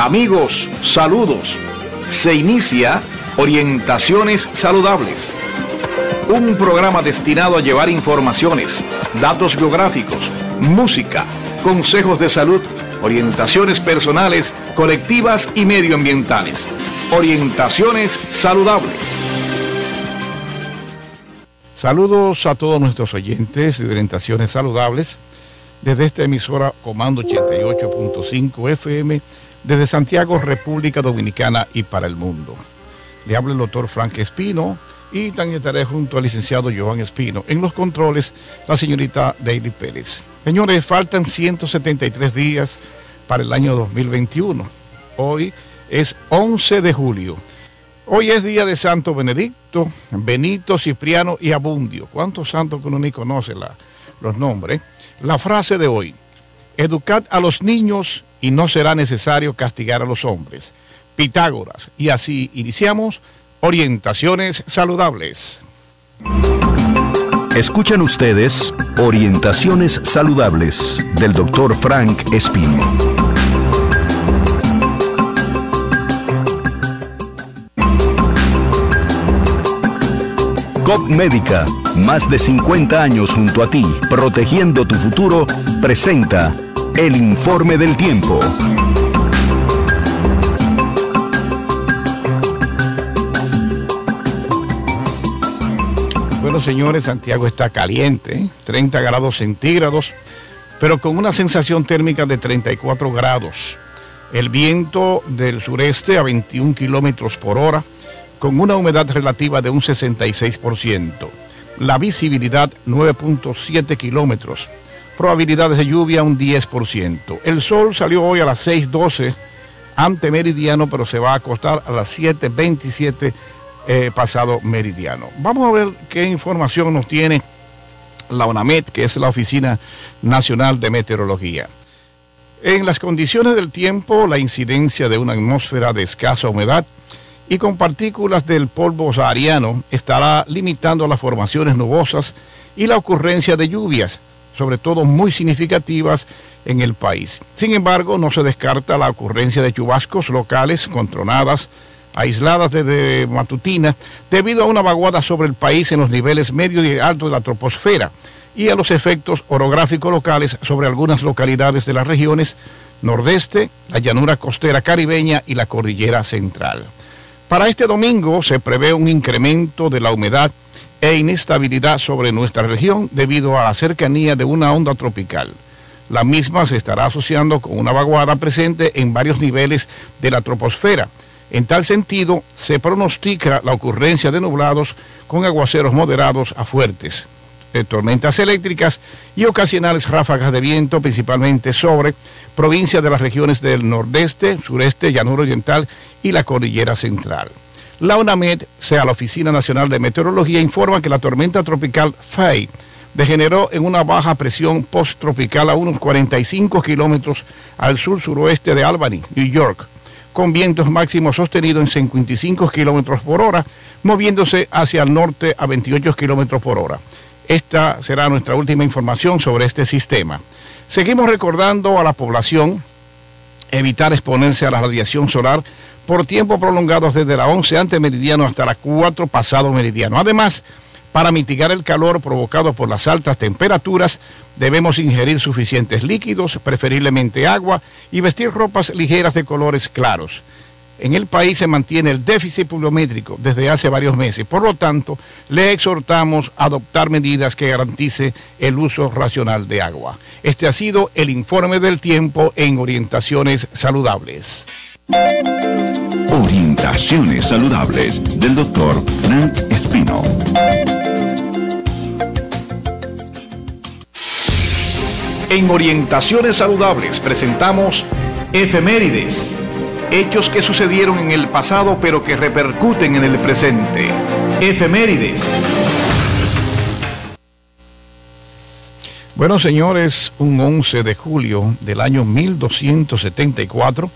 Amigos, saludos. Se inicia Orientaciones Saludables. Un programa destinado a llevar informaciones, datos biográficos, música, consejos de salud, orientaciones personales, colectivas y medioambientales. Orientaciones Saludables. Saludos a todos nuestros oyentes de Orientaciones Saludables desde esta emisora Comando 88.5 FM desde Santiago, República Dominicana y para el mundo. Le habla el doctor Frank Espino y también estaré junto al licenciado Joan Espino. En los controles, la señorita Daily Pérez. Señores, faltan 173 días para el año 2021. Hoy es 11 de julio. Hoy es día de Santo Benedicto, Benito, Cipriano y Abundio. ¿Cuántos santos que uno ni conoce los nombres? La frase de hoy, educad a los niños y no será necesario castigar a los hombres. Pitágoras. Y así iniciamos Orientaciones Saludables. Escuchan ustedes Orientaciones Saludables del doctor Frank Espino. COP Médica, más de 50 años junto a ti, protegiendo tu futuro, presenta el informe del tiempo. Bueno, señores, Santiago está caliente, 30 grados centígrados, pero con una sensación térmica de 34 grados. El viento del sureste a 21 kilómetros por hora, con una humedad relativa de un 66%. La visibilidad 9.7 kilómetros probabilidades de lluvia un 10%. El sol salió hoy a las 6.12 ante meridiano, pero se va a acostar a las 7.27 eh, pasado meridiano. Vamos a ver qué información nos tiene la ONAMET, que es la Oficina Nacional de Meteorología. En las condiciones del tiempo, la incidencia de una atmósfera de escasa humedad y con partículas del polvo sahariano estará limitando las formaciones nubosas y la ocurrencia de lluvias sobre todo muy significativas en el país. Sin embargo, no se descarta la ocurrencia de chubascos locales con tronadas aisladas desde matutina debido a una vaguada sobre el país en los niveles medio y alto de la troposfera y a los efectos orográficos locales sobre algunas localidades de las regiones nordeste, la llanura costera caribeña y la cordillera central. Para este domingo se prevé un incremento de la humedad e inestabilidad sobre nuestra región debido a la cercanía de una onda tropical. La misma se estará asociando con una vaguada presente en varios niveles de la troposfera. En tal sentido, se pronostica la ocurrencia de nublados con aguaceros moderados a fuertes, eh, tormentas eléctricas y ocasionales ráfagas de viento, principalmente sobre provincias de las regiones del nordeste, sureste, llanura oriental y la cordillera central. La UNAMED, sea la Oficina Nacional de Meteorología, informa que la tormenta tropical Fay degeneró en una baja presión post-tropical a unos 45 kilómetros al sur-suroeste de Albany, New York, con vientos máximos sostenidos en 55 kilómetros por hora, moviéndose hacia el norte a 28 kilómetros por hora. Esta será nuestra última información sobre este sistema. Seguimos recordando a la población evitar exponerse a la radiación solar por tiempo prolongado desde la 11 ante meridiano hasta la 4 pasado meridiano. Además, para mitigar el calor provocado por las altas temperaturas, debemos ingerir suficientes líquidos, preferiblemente agua, y vestir ropas ligeras de colores claros. En el país se mantiene el déficit pluviométrico desde hace varios meses. Por lo tanto, le exhortamos a adoptar medidas que garantice el uso racional de agua. Este ha sido el informe del tiempo en orientaciones saludables. Orientaciones saludables del doctor Frank Espino. En Orientaciones Saludables presentamos efemérides, hechos que sucedieron en el pasado pero que repercuten en el presente. Efemérides. Bueno, señores, un 11 de julio del año 1274,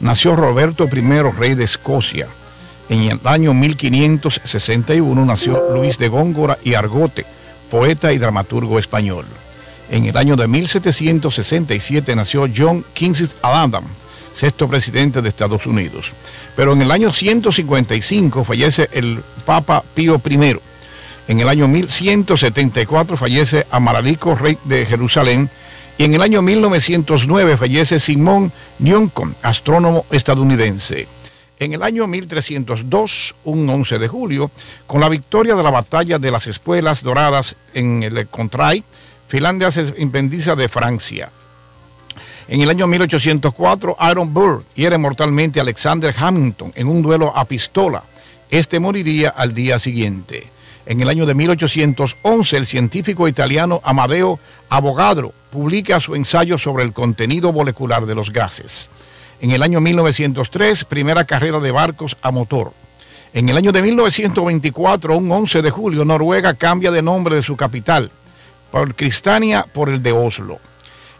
nació Roberto I, rey de Escocia. En el año 1561 nació Luis de Góngora y Argote, poeta y dramaturgo español. En el año de 1767 nació John Kingsley Adams, sexto presidente de Estados Unidos. Pero en el año 155 fallece el Papa Pío I. En el año 1174 fallece Amaralico, rey de Jerusalén. Y en el año 1909 fallece Simón Newcomb, astrónomo estadounidense. En el año 1302, un 11 de julio, con la victoria de la batalla de las Espuelas Doradas en el Contrai, Finlandia se independiza de Francia. En el año 1804, Aaron Burr hiere mortalmente a Alexander Hamilton en un duelo a pistola. Este moriría al día siguiente. En el año de 1811, el científico italiano Amadeo Avogadro publica su ensayo sobre el contenido molecular de los gases. En el año 1903, primera carrera de barcos a motor. En el año de 1924, un 11 de julio, Noruega cambia de nombre de su capital, por Cristania por el de Oslo.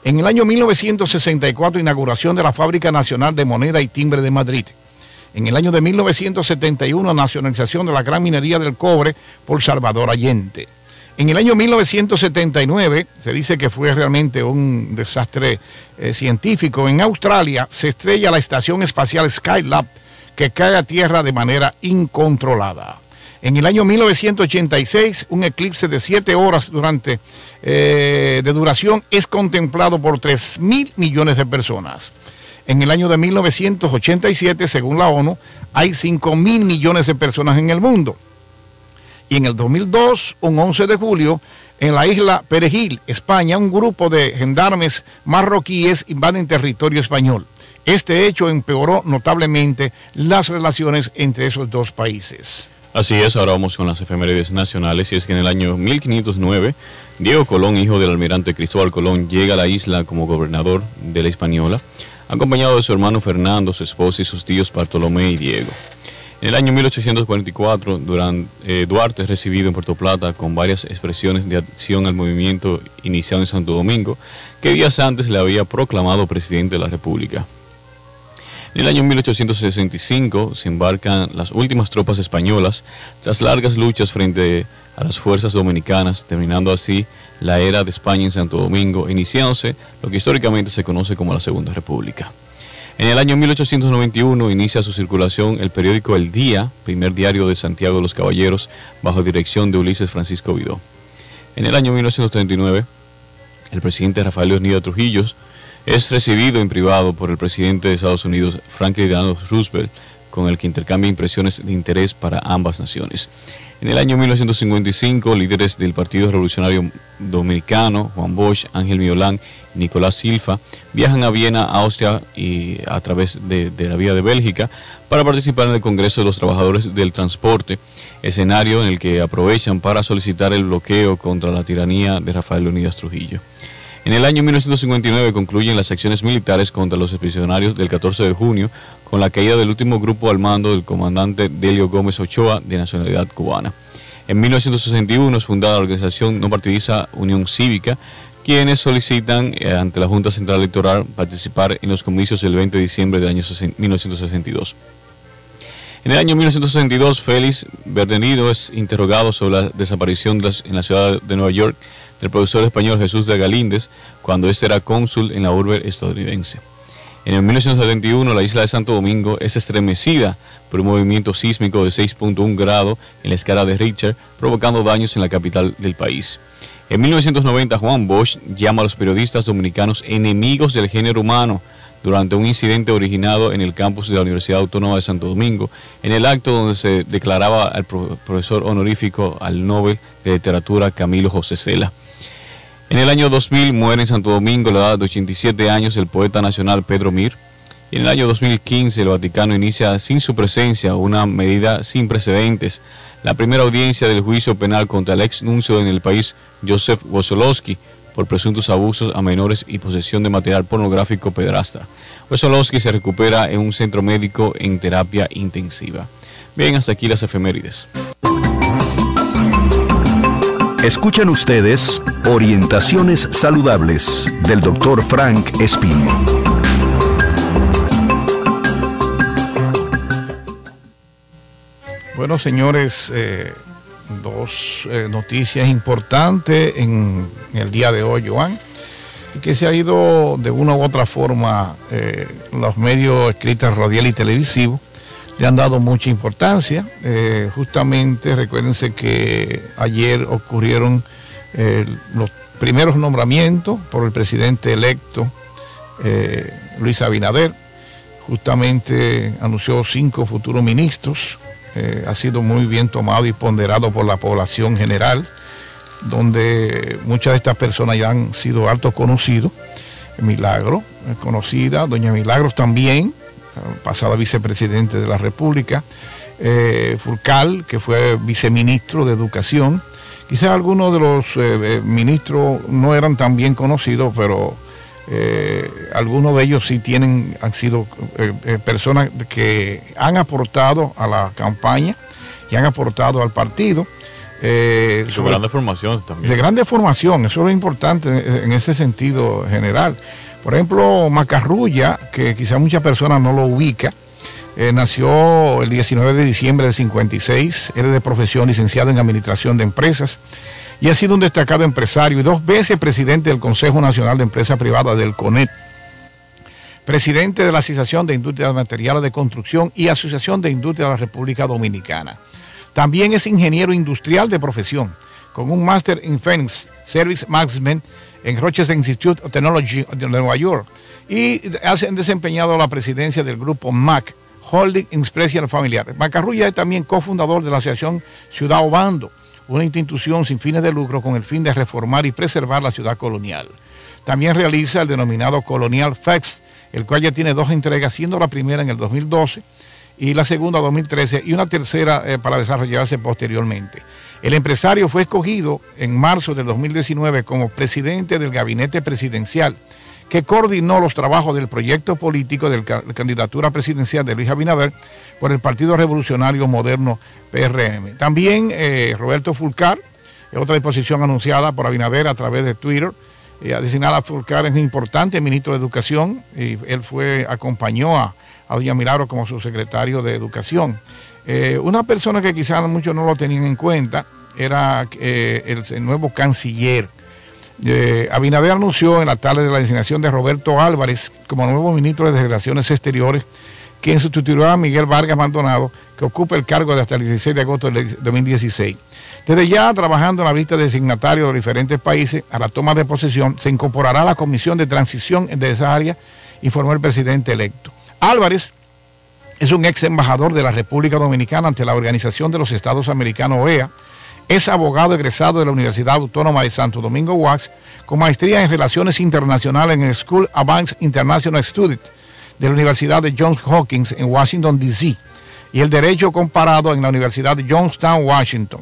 En el año 1964, inauguración de la Fábrica Nacional de Moneda y Timbre de Madrid. En el año de 1971, nacionalización de la gran minería del cobre por Salvador Allende. En el año 1979, se dice que fue realmente un desastre eh, científico, en Australia se estrella la estación espacial Skylab que cae a tierra de manera incontrolada. En el año 1986, un eclipse de siete horas durante, eh, de duración es contemplado por 3 mil millones de personas. En el año de 1987, según la ONU, hay 5 mil millones de personas en el mundo. Y en el 2002, un 11 de julio, en la isla Perejil, España, un grupo de gendarmes marroquíes invaden territorio español. Este hecho empeoró notablemente las relaciones entre esos dos países. Así es, ahora vamos con las efemérides nacionales y es que en el año 1509 Diego Colón, hijo del almirante Cristóbal Colón, llega a la isla como gobernador de la Española, acompañado de su hermano Fernando, su esposa y sus tíos Bartolomé y Diego. En el año 1844, durante, eh, Duarte es recibido en Puerto Plata con varias expresiones de acción al movimiento iniciado en Santo Domingo, que días antes le había proclamado presidente de la República. En el año 1865 se embarcan las últimas tropas españolas tras largas luchas frente a las fuerzas dominicanas, terminando así la era de España en Santo Domingo, iniciándose lo que históricamente se conoce como la Segunda República. En el año 1891 inicia su circulación el periódico El Día, primer diario de Santiago de los Caballeros, bajo dirección de Ulises Francisco Vidó. En el año 1939, el presidente Rafael Leonidas Trujillo es recibido en privado por el presidente de Estados Unidos, Franklin Delano Roosevelt, con el que intercambia impresiones de interés para ambas naciones. En el año 1955, líderes del Partido Revolucionario Dominicano, Juan Bosch, Ángel Miolán y Nicolás Silva, viajan a Viena, Austria y a través de, de, la vía de Bélgica para participar en el Congreso de los Trabajadores del Transporte, escenario en el que aprovechan para solicitar el bloqueo contra la tiranía de Rafael Leonidas Trujillo. En el año 1959 concluyen las acciones militares contra los expedicionarios del 14 de junio con la caída del último grupo al mando del comandante Delio Gómez Ochoa de nacionalidad cubana. En 1961 es fundada la organización no partidiza Unión Cívica, quienes solicitan eh, ante la Junta Central Electoral participar en los comicios del 20 de diciembre del año 1962. En el año 1962, Félix Verdenido es interrogado sobre la desaparición en la ciudad de Nueva York del profesor español Jesús de Galíndez cuando éste era cónsul en la urbe estadounidense. En el 1971 la isla de Santo Domingo es estremecida por un movimiento sísmico de 6.1 grado en la escala de Richter, provocando daños en la capital del país. En 1990 Juan Bosch llama a los periodistas dominicanos enemigos del género humano durante un incidente originado en el campus de la Universidad Autónoma de Santo Domingo, en el acto donde se declaraba al profesor honorífico al Nobel de Literatura Camilo José Cela. En el año 2000 muere en Santo Domingo, a la edad de 87 años, el poeta nacional Pedro Mir. Y en el año 2015 el Vaticano inicia sin su presencia una medida sin precedentes, la primera audiencia del juicio penal contra el ex nuncio en el país, Joseph Wosolowski, por presuntos abusos a menores y posesión de material pornográfico pedrastra. Wosolowski se recupera en un centro médico en terapia intensiva. Bien, hasta aquí las efemérides. Escuchan ustedes Orientaciones Saludables del Dr. Frank Espino. Bueno, señores, eh, dos eh, noticias importantes en, el día de hoy, Joan. que se ha ido de una u otra forma, eh, los medios escritos radial y televisivo le han dado mucha importancia. Eh, justamente recuérdense que ayer ocurrieron eh, los primeros nombramientos por el presidente electo Luis Abinader. Justamente anunció cinco futuros ministros. ha sido muy bien tomado y ponderado por la población general donde muchas de estas personas ya han sido altos conocidos. Milagro, eh, conocida, doña Milagros también, pasada vicepresidente de la República, eh, Furcal, que fue viceministro de Educación. Quizás algunos de los eh, ministros no eran tan bien conocidos, pero algunos de ellos sí tienen, han sido personas que han aportado a la campaña y han aportado al partido. Eh, de grandes formación también. De grande formación, eso es importante en ese sentido general. Por ejemplo, Macarrulla, que quizá muchas personas no lo ubica, eh, nació el 19 de diciembre del 56, era de profesión licenciado en Administración de Empresas y ha sido un destacado empresario y dos veces presidente del Consejo Nacional de Empresas Privadas del CONET, presidente de la Asociación de Industrias Materiales de Construcción y Asociación de Industrias de la República Dominicana. También es ingeniero industrial de profesión, con un máster en Phoenix Service Management en Rochester Institute of Technology de Nueva York y ha desempeñado la presidencia del grupo MAC, Holding Expression Familiar. Macarrulla es también cofundador de la Asociación Ciudad Obando, una institución sin fines de lucro con el fin de reformar y preservar la ciudad colonial. También realiza el denominado Colonial Fest, el cual ya tiene dos entregas, siendo la primera en el 2012 y la segunda 2013 y una tercera eh, para desarrollarse posteriormente. El empresario fue escogido en marzo de 2019 como presidente del gabinete presidencial que coordinó los trabajos del proyecto político de la candidatura presidencial de Luis Abinader por el Partido Revolucionario Moderno PRM. También eh, Roberto Fulcar, otra disposición anunciada por Abinader a través de Twitter, eh, designada a Fulcar es importante ministro de Educación y él fue, acompañó a a doña Milagro como su secretario de Educación. Eh, una persona que quizás muchos no lo tenían en cuenta era eh, el, nuevo canciller. Eh, Abinader anunció en la tarde de la designación de Roberto Álvarez como nuevo ministro de Relaciones Exteriores, quien sustituirá a Miguel Vargas Maldonado, que ocupa el cargo de hasta el 16 de agosto del 2016. Desde ya, trabajando en la vista de signatarios de diferentes países, a la toma de posesión, se incorporará a la Comisión de Transición de esa área, informó el presidente electo. Álvarez es un ex embajador de la República Dominicana ante la Organización de los Estados Americanos OEA. Es abogado egresado de la Universidad Autónoma de Santo Domingo UAX con maestría en Relaciones Internacionales en el School Advanced International Studies de la Universidad de Johns Hopkins en Washington, D.C. y el Derecho Comparado en la Universidad de Johnstown, Washington.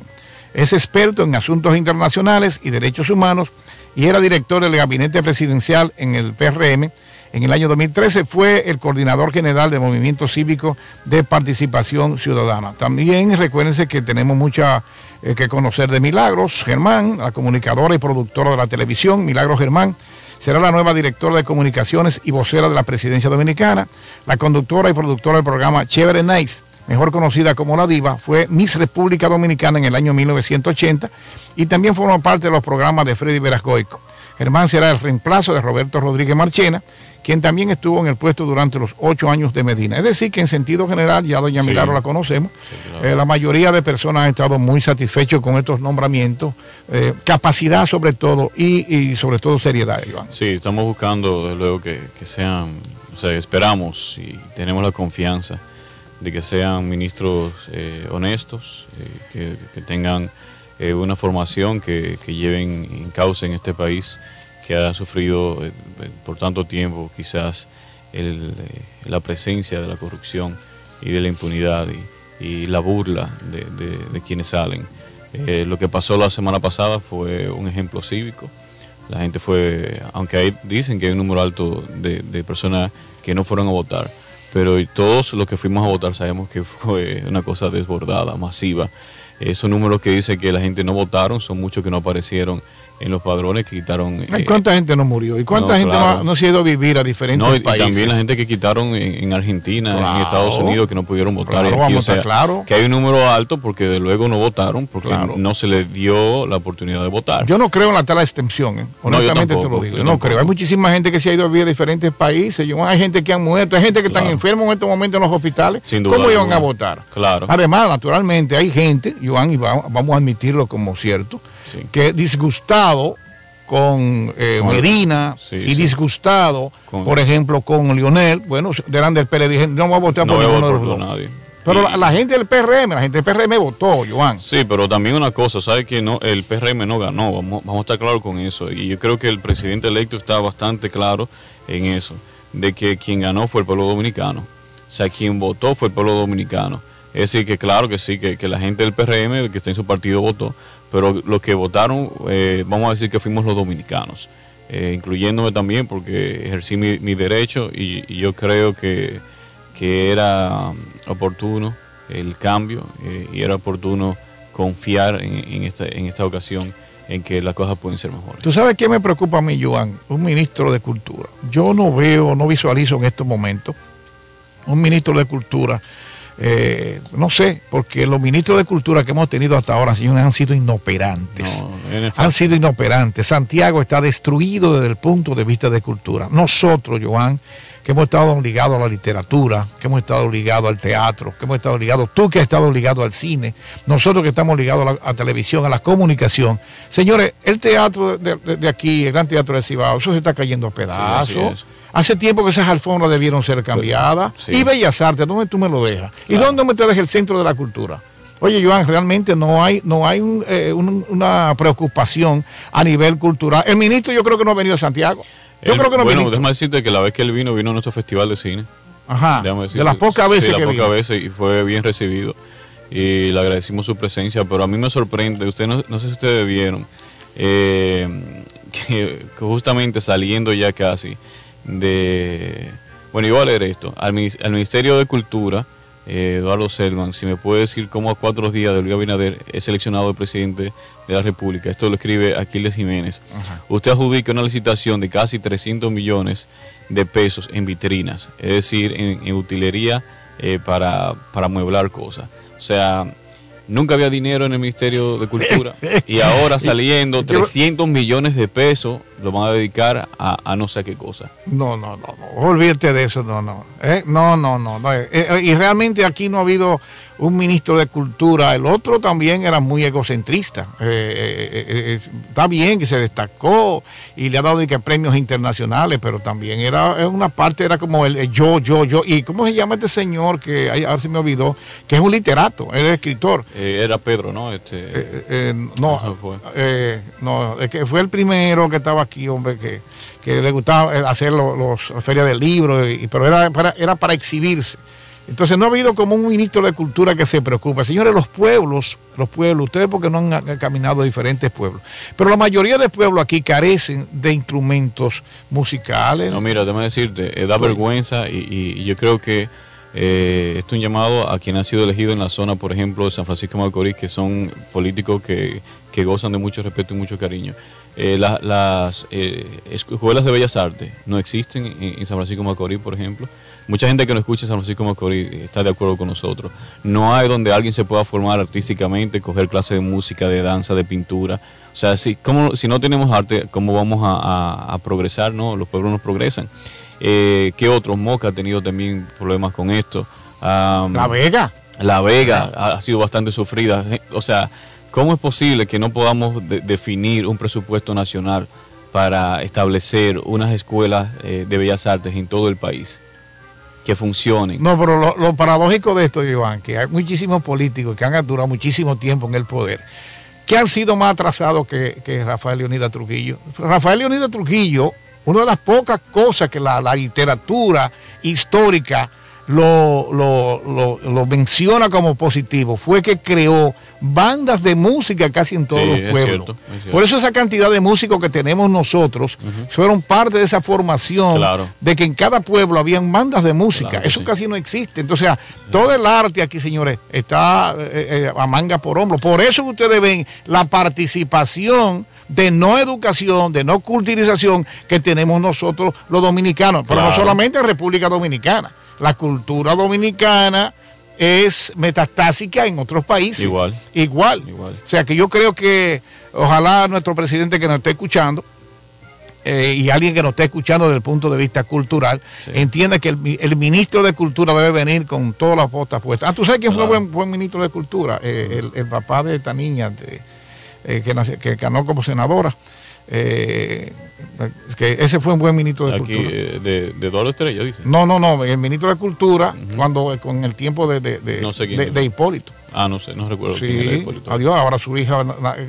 Es experto en asuntos internacionales y derechos humanos y era director del gabinete presidencial en el PRM en el año 2013 fue el coordinador general de Movimiento Cívico de Participación Ciudadana. También recuérdense que tenemos mucha eh, que conocer de Milagros Germán, la comunicadora y productora de la televisión, Milagros Germán. Será la nueva directora de comunicaciones y vocera de la presidencia dominicana, la conductora y productora del programa Chévere Nights, mejor conocida como La Diva, fue Miss República Dominicana en el año 1980 y también formó parte de los programas de Freddy Verasgoico. Germán será el reemplazo de Roberto Rodríguez Marchena quien también estuvo en el puesto durante los ocho años de Medina. Es decir, que en sentido general, ya doña Milagro la conocemos, eh, la mayoría de personas han estado muy satisfechos con estos nombramientos, eh, capacidad sobre todo y, sobre todo seriedad, Iván. Sí, estamos buscando, desde luego, que, sean, o sea, esperamos y tenemos la confianza de que sean ministros eh, honestos, que, tengan una formación que, que lleven en causa en este país que ha sufrido eh, por tanto tiempo quizás eh, la presencia de la corrupción y de la impunidad y, la burla de, quienes salen. Eh, lo que pasó la semana pasada fue un ejemplo cívico. La gente fue, aunque hay, dicen que hay un número alto de, personas que no fueron a votar, pero todos los que fuimos a votar sabemos que fue una cosa desbordada, masiva. Esos números que dicen que la gente no votaron son muchos que no aparecieron en los padrones que quitaron. ¿Y eh, cuánta gente no murió? ¿Y cuánta gente no, se ha ido a vivir a diferentes no, y, países? Y también la gente que quitaron en, Argentina, en Estados Unidos, que no pudieron votar. claro. Que hay un número alto porque de luego no votaron, porque no se les dio la oportunidad de votar. Yo no creo en la tala extensión, ¿eh? honestamente te lo digo. Yo, no creo. Hay muchísima gente que se ha ido a vivir a diferentes países. hay gente que han muerto, hay gente que están enfermos en estos momentos en los hospitales. ¿Cómo iban a votar? Claro. Además, naturalmente, hay gente, Joan, y vamos a admitirlo como cierto, que disgustado con, eh, Medina y disgustado, por ejemplo, con Lionel, bueno, delante del PLD dije, no voy a votar por ninguno de los dos. Nadie. Pero la, gente del PRM, la gente del PRM votó, Joan. Sí, pero también una cosa, ¿sabe que no el PRM no ganó? Vamos, vamos a estar claros con eso. Y yo creo que el presidente electo está bastante claro en eso, de que quien ganó fue el pueblo dominicano. O sea, quien votó fue el pueblo dominicano. Es decir, que claro que sí, que, que la gente del PRM, que está en su partido, votó, pero los que votaron, eh, vamos a decir que fuimos los dominicanos, eh, incluyéndome también porque ejercí mi, derecho y, yo creo que, era oportuno el cambio eh, y era oportuno confiar en, esta, en esta ocasión en que las cosas pueden ser mejores. ¿Tú sabes qué me preocupa a mí, Joan? Un ministro de Cultura. Yo no veo, no visualizo en estos momentos un ministro de Cultura eh, no sé, porque los ministros de Cultura que hemos tenido hasta ahora, señores, han sido inoperantes. han sido inoperantes. Santiago está destruido desde el punto de vista de cultura. Nosotros, Joan, que hemos estado ligados a la literatura, que hemos estado ligados al teatro, que hemos estado ligados, tú que has estado ligado al cine, nosotros que estamos ligados a la televisión, a la comunicación. Señores, el teatro de, aquí, el Gran Teatro de Cibao, eso se está cayendo a pedazos. Hace tiempo que esas alfombras debieron ser cambiadas. Y Bellas Artes, ¿dónde tú me lo dejas? ¿Y dónde me te dejas el centro de la cultura? Oye, Joan, realmente no hay, no hay eh, una preocupación a nivel cultural. El ministro yo creo que no ha venido a Santiago. Yo creo que no bueno, déjame decirte que la vez que él vino, vino a nuestro festival de cine. Ajá. de las pocas veces sí, de las pocas veces y fue bien recibido. Y le agradecimos su presencia, pero a mí me sorprende, usted no, sé si ustedes vieron, eh, que justamente saliendo ya casi, de... Bueno, yo voy a leer esto. Al, Ministerio de Cultura, eh, Eduardo Selman, si me puede decir cómo a cuatro días de Luis Abinader es seleccionado el presidente de la República. Esto lo escribe Aquiles Jiménez. Usted adjudica una licitación de casi 300 millones de pesos en vitrinas, es decir, en, utilería eh, para, para mueblar cosas. O sea, nunca había dinero en el Ministerio de Cultura y ahora saliendo 300 millones de pesos lo van a dedicar a, no sé qué cosa. No, no, no, no. olvídate de eso, no, no. ¿Eh? No, no, no. no. Eh, eh, y realmente aquí no ha habido un ministro de cultura, el otro también era muy egocentrista. está bien que se destacó y le ha dado que premios internacionales, pero también era una parte, era como el, yo, yo, yo. ¿Y cómo se llama este señor que ahora se me olvidó? Que es un literato, es escritor. era Pedro, ¿no? Este, no, no, es que fue el primero que estaba aquí hombre, que, le gustaba eh, hacer los, ferias del libro, y, pero era para, era para exhibirse. Entonces no ha habido como un ministro de cultura que se preocupe. Señores, los pueblos, los pueblos, ustedes porque no han, caminado a diferentes pueblos, pero la mayoría de pueblos aquí carecen de instrumentos musicales. No, mira, déjame decirte, eh, da vergüenza y, yo creo que eh, esto es un llamado a quien ha sido elegido en la zona, por ejemplo, de San Francisco de Macorís, que son políticos que, que gozan de mucho respeto y mucho cariño. Eh, las eh, escuelas de bellas artes no existen en, San Francisco de Macorís, por ejemplo. Mucha gente que no escucha San Francisco de Macorís está de acuerdo con nosotros. No hay donde alguien se pueda formar artísticamente, coger clases de música, de danza, de pintura. O sea, si, si no tenemos arte, ¿cómo vamos a, progresar? no Los pueblos no progresan. Eh, ¿Qué otros? Moca ha tenido también problemas con esto. la Vega. La Vega ha sido bastante sufrida. O sea, ¿Cómo es posible que no podamos definir un presupuesto nacional para establecer unas escuelas eh, de bellas artes en todo el país? que funcionen. No, pero lo, paradójico de esto, Iván, que hay muchísimos políticos que han durado muchísimo tiempo en el poder, que han sido más atrasados que, Rafael Leonidas Trujillo. Rafael Leonidas Trujillo, una de las pocas cosas que la literatura histórica lo, lo, lo, menciona como positivo fue que creó bandas de música casi en todos los pueblos. Por eso esa cantidad de músicos que tenemos nosotros fueron parte de esa formación de que en cada pueblo habían bandas de música. eso casi no existe. Entonces, todo el arte aquí, señores, está eh, eh, a manga por hombro. Por eso ustedes ven la participación de no educación, de no culturización que tenemos nosotros los dominicanos, pero no solamente en República Dominicana. La cultura dominicana es metastásica en otros países. Igual. Igual. Igual. O sea que yo creo que ojalá nuestro presidente que nos esté escuchando eh, y alguien que nos esté escuchando desde el punto de vista cultural, entienda que el, ministro de Cultura debe venir con todas las botas puestas. Ah, ¿tú sabes quién fue buen, buen ministro de Cultura? Eh, el, papá de esta niña eh, que, que ganó como senadora. Eh, que ese fue un buen ministro de Cultura. Eh, de, de Eduardo Estrella, dice. No, no, no, el ministro de Cultura, cuando con el tiempo de, de, de Hipólito. Ah, no sé, no recuerdo sí, quién Adiós, ahora su hija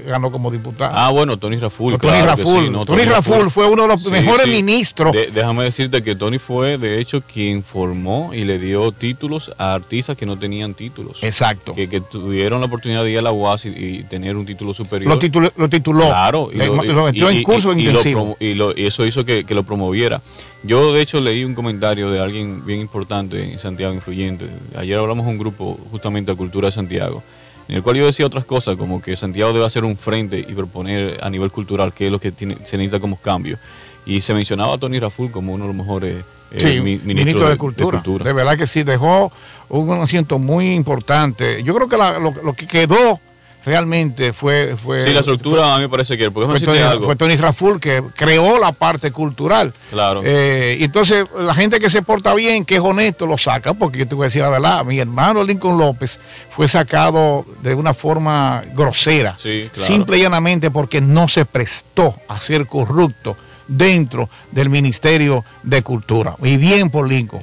ganó como diputada. Ah, bueno, Tony Raful. Tony Raful, Tony, Raful fue uno de los mejores ministros. déjame decirte que Tony fue, de hecho, quien formó y le dio títulos a artistas que no tenían títulos. Exacto. Que, tuvieron la oportunidad de ir a la UAS y, tener un título superior. Lo, tituló. Lo tituló. Claro. Y lo, metió en curso intensivo. y, eso hizo que, que lo promoviera. Yo de hecho leí un comentario de alguien bien importante en Santiago, influyente. Ayer hablamos un grupo justamente de Cultura de Santiago, en el cual yo decía otras cosas, como que Santiago debe hacer un frente y proponer a nivel cultural qué es lo que tiene, se necesita como cambio. Y se mencionaba a Tony Raful como uno de los mejores eh, ministros de, cultura. de, verdad que sí, dejó un asiento muy importante. Yo creo que lo que quedó realmente fue... fue sí, la estructura a mí me parece que... Fue Tony, algo. fue Tony Raful que creó la parte cultural. Claro. Eh, entonces, la gente que se porta bien, que es honesto, lo saca, porque yo te voy a decir la verdad, mi hermano Lincoln López fue sacado de una forma grosera, sí, claro. simple y llanamente porque no se prestó a ser corrupto dentro del Ministerio de Cultura. Y bien por Lincoln.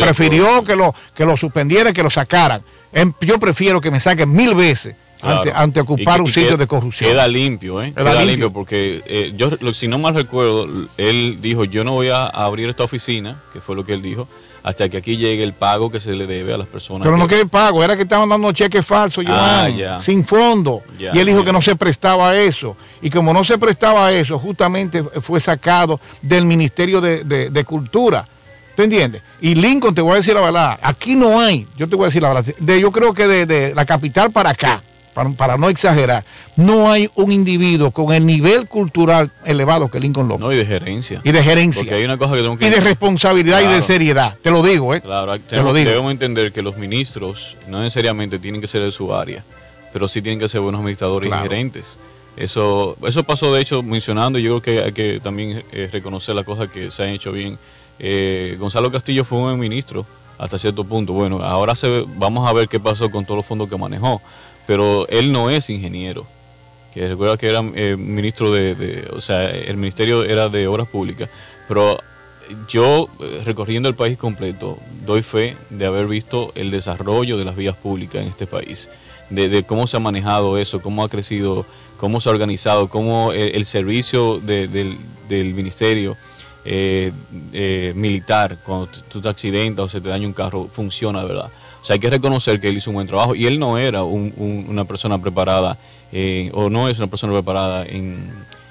Prefirió que lo, que lo suspendiera, que lo sacaran. Em, yo prefiero que me saquen mil veces ante, ocupar un sitio de corrupción. Queda limpio, ¿eh? Queda, limpio. porque eh, yo, si no mal recuerdo, él dijo, yo no voy a abrir esta oficina, que fue lo que él dijo, hasta que aquí llegue el pago que se le debe a las personas. Pero no que el pago, era que estaban dando cheques falsos, ah, sin fondo. y él dijo que no se prestaba a eso. Y como no se prestaba a eso, justamente fue sacado del Ministerio de, Cultura. ¿Te entiendes? Y Lincoln, te voy a decir la verdad, aquí no hay, yo te voy a decir la verdad, de, yo creo que de, de la capital para acá, para, no exagerar, no hay un individuo con el nivel cultural elevado que Lincoln López. No, y de gerencia. Y de gerencia. Porque hay una cosa que tengo que Y de responsabilidad y de seriedad. Te lo digo, ¿eh? Claro, te lo digo. debemos entender que los ministros no necesariamente tienen que ser de su área, pero sí tienen que ser buenos administradores y gerentes. Eso, eso pasó, de hecho, mencionando, y yo creo que hay que también eh, reconocer las cosas que se han hecho bien. Eh, Gonzalo Castillo fue un buen ministro hasta cierto punto. Bueno, ahora se, vamos a ver qué pasó con todos los fondos que manejó pero él no es ingeniero. Que recuerda que era eh, ministro de, o sea, el ministerio era de obras públicas, pero yo eh, recorriendo el país completo doy fe de haber visto el desarrollo de las vías públicas en este país, de, cómo se ha manejado eso, cómo ha crecido, cómo se ha organizado, cómo el, servicio del, ministerio eh, militar, cuando tú te accidentas o se te daña un carro, funciona, ¿verdad? O sea, hay que reconocer que él hizo un buen trabajo y él no era una persona preparada eh, o no es una persona preparada en,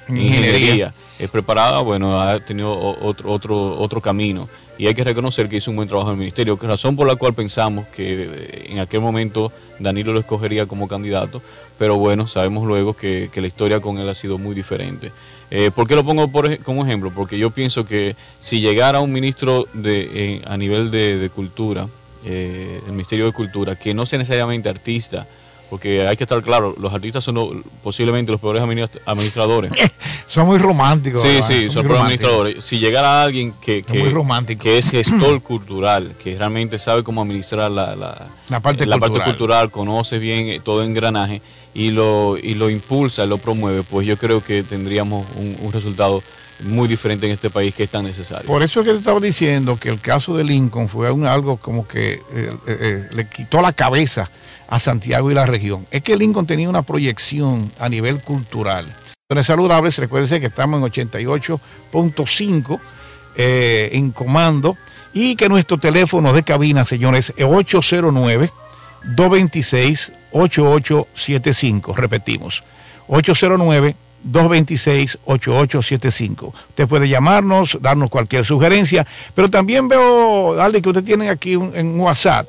ingeniería. Es preparada, bueno, ha tenido otro, otro, otro camino y hay que reconocer que hizo un buen trabajo en el ministerio, razón por la cual pensamos que eh, en aquel momento Danilo lo escogería como candidato, pero bueno, sabemos luego que, la historia con él ha sido muy diferente. Eh, ¿Por qué lo pongo por, como ejemplo? Porque yo pienso que si llegara un ministro de, a nivel de cultura, eh, el Ministerio de Cultura, que no sea necesariamente artista, porque hay que estar claro, los artistas son posiblemente los peores administradores. son muy románticos. Sí, sí, son peores administradores. Si llegara alguien que, que, es gestor cultural, que realmente sabe cómo administrar la, la, parte, cultural. conoce bien eh, todo engranaje y lo, y lo impulsa, lo promueve, pues yo creo que tendríamos un, un resultado muy diferente en este país que es tan necesario. Por eso es que te estaba diciendo que el caso de Lincoln fue algo como que eh, eh, eh, le quitó la cabeza a Santiago y la región. Es que Lincoln tenía una proyección a nivel cultural. Saludables, recuérdense que estamos en 88.5 en comando y que nuestro teléfono de cabina, señores, es 809 226 8875. Repetimos, 809 226-8875. Usted puede llamarnos, darnos cualquier sugerencia, pero también veo, dale, que usted tiene aquí en WhatsApp.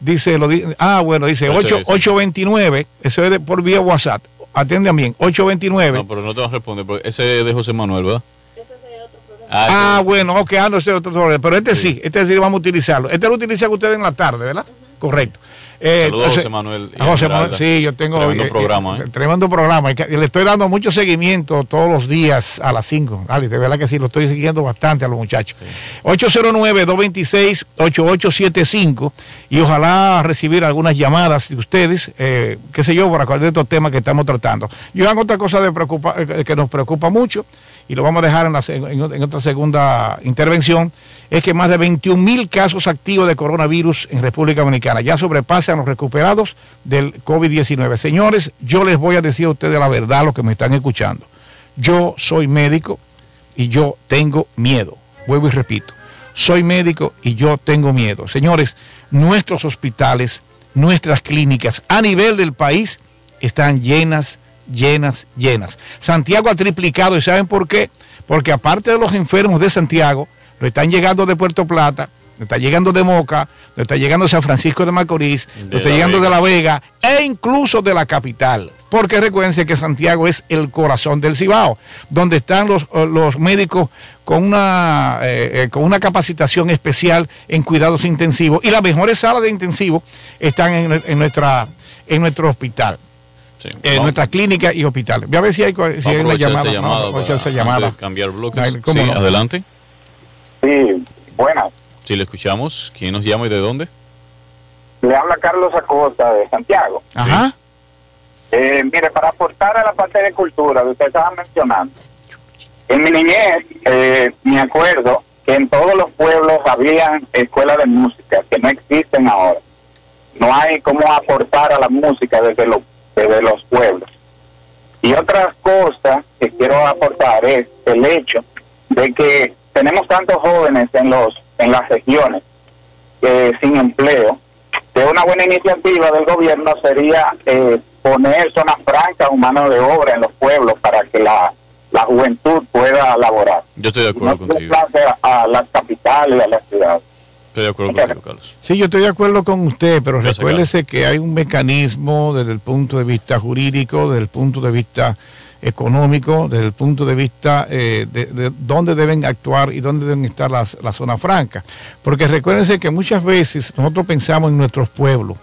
Dice, lo, ah, bueno, dice 8, 829, eso es por vía WhatsApp. atiendan bien, 829. No, pero no te vas a responder, porque ese es de José Manuel, ¿verdad? Ah, ah bueno, ok, ando ese otro problema. Pero este sí. este sí vamos a utilizarlo. Este lo utilizan ustedes en la tarde, ¿verdad? Correcto. Eh, Saludos a José Manuel. José Manuel, sí, yo tengo. Tremendo eh, programa. Eh, tremendo programa. Le estoy dando mucho seguimiento todos los días a las 5. Dale, de verdad que sí, lo estoy siguiendo bastante a los muchachos. 809-226-8875 y ojalá recibir algunas llamadas de ustedes, eh, qué sé yo, para cuál de estos temas que estamos tratando. Yo hago otra cosa de preocupa, que nos preocupa mucho y lo vamos a dejar en, la, en otra segunda intervención es que más de 21 mil casos activos de coronavirus en República Dominicana ya sobrepasan los recuperados del COVID-19. Señores, yo les voy a decir a ustedes la verdad, lo que me están escuchando. Yo soy médico y yo tengo miedo. Vuelvo y repito, soy médico y yo tengo miedo. Señores, nuestros hospitales, nuestras clínicas a nivel del país están llenas, llenas, llenas. Santiago ha triplicado y ¿saben por qué? Porque aparte de los enfermos de Santiago, lo están llegando de Puerto Plata, lo está llegando de Moca, lo está llegando de San Francisco de Macorís, lo está llegando de La Vega e incluso de la capital. Porque recuerden que Santiago es el corazón del Cibao, donde están los, eh, los médicos con una, eh, eh, con una capacitación especial en cuidados intensivos y las mejores salas de intensivos están en, nuestra, en nuestro hospital. en nuestra clínica y hospital. Voy a ver si hay, si hay una llamada. llamada, cambiar bloques. sí, adelante. Sí, buenas. Sí, le escuchamos. ¿Quién nos llama y de dónde? Le habla Carlos Acosta de Santiago. Ajá. Eh, mire, para aportar a la parte de cultura que usted estaba mencionando, en mi niñez eh, me acuerdo que en todos los pueblos había escuelas de música que no existen ahora. No hay cómo aportar a la música desde los, desde los pueblos. Y otra cosa que quiero aportar es el hecho de que tenemos tantos jóvenes en los en las regiones eh, sin empleo que una buena iniciativa del gobierno sería eh, poner zonas francas o mano de obra en los pueblos para que la, la juventud pueda laborar. Yo estoy de acuerdo contigo. A, las capitales y a las ciudades. Estoy de acuerdo contigo, Carlos. Sí, yo estoy de acuerdo con usted, pero recuérdese que hay un mecanismo desde el punto de vista jurídico, desde el punto de vista económico, desde el punto de vista eh, de, dónde deben actuar y dónde deben estar las, la zona franca. Porque recuérdense que muchas veces nosotros pensamos en nuestros pueblos,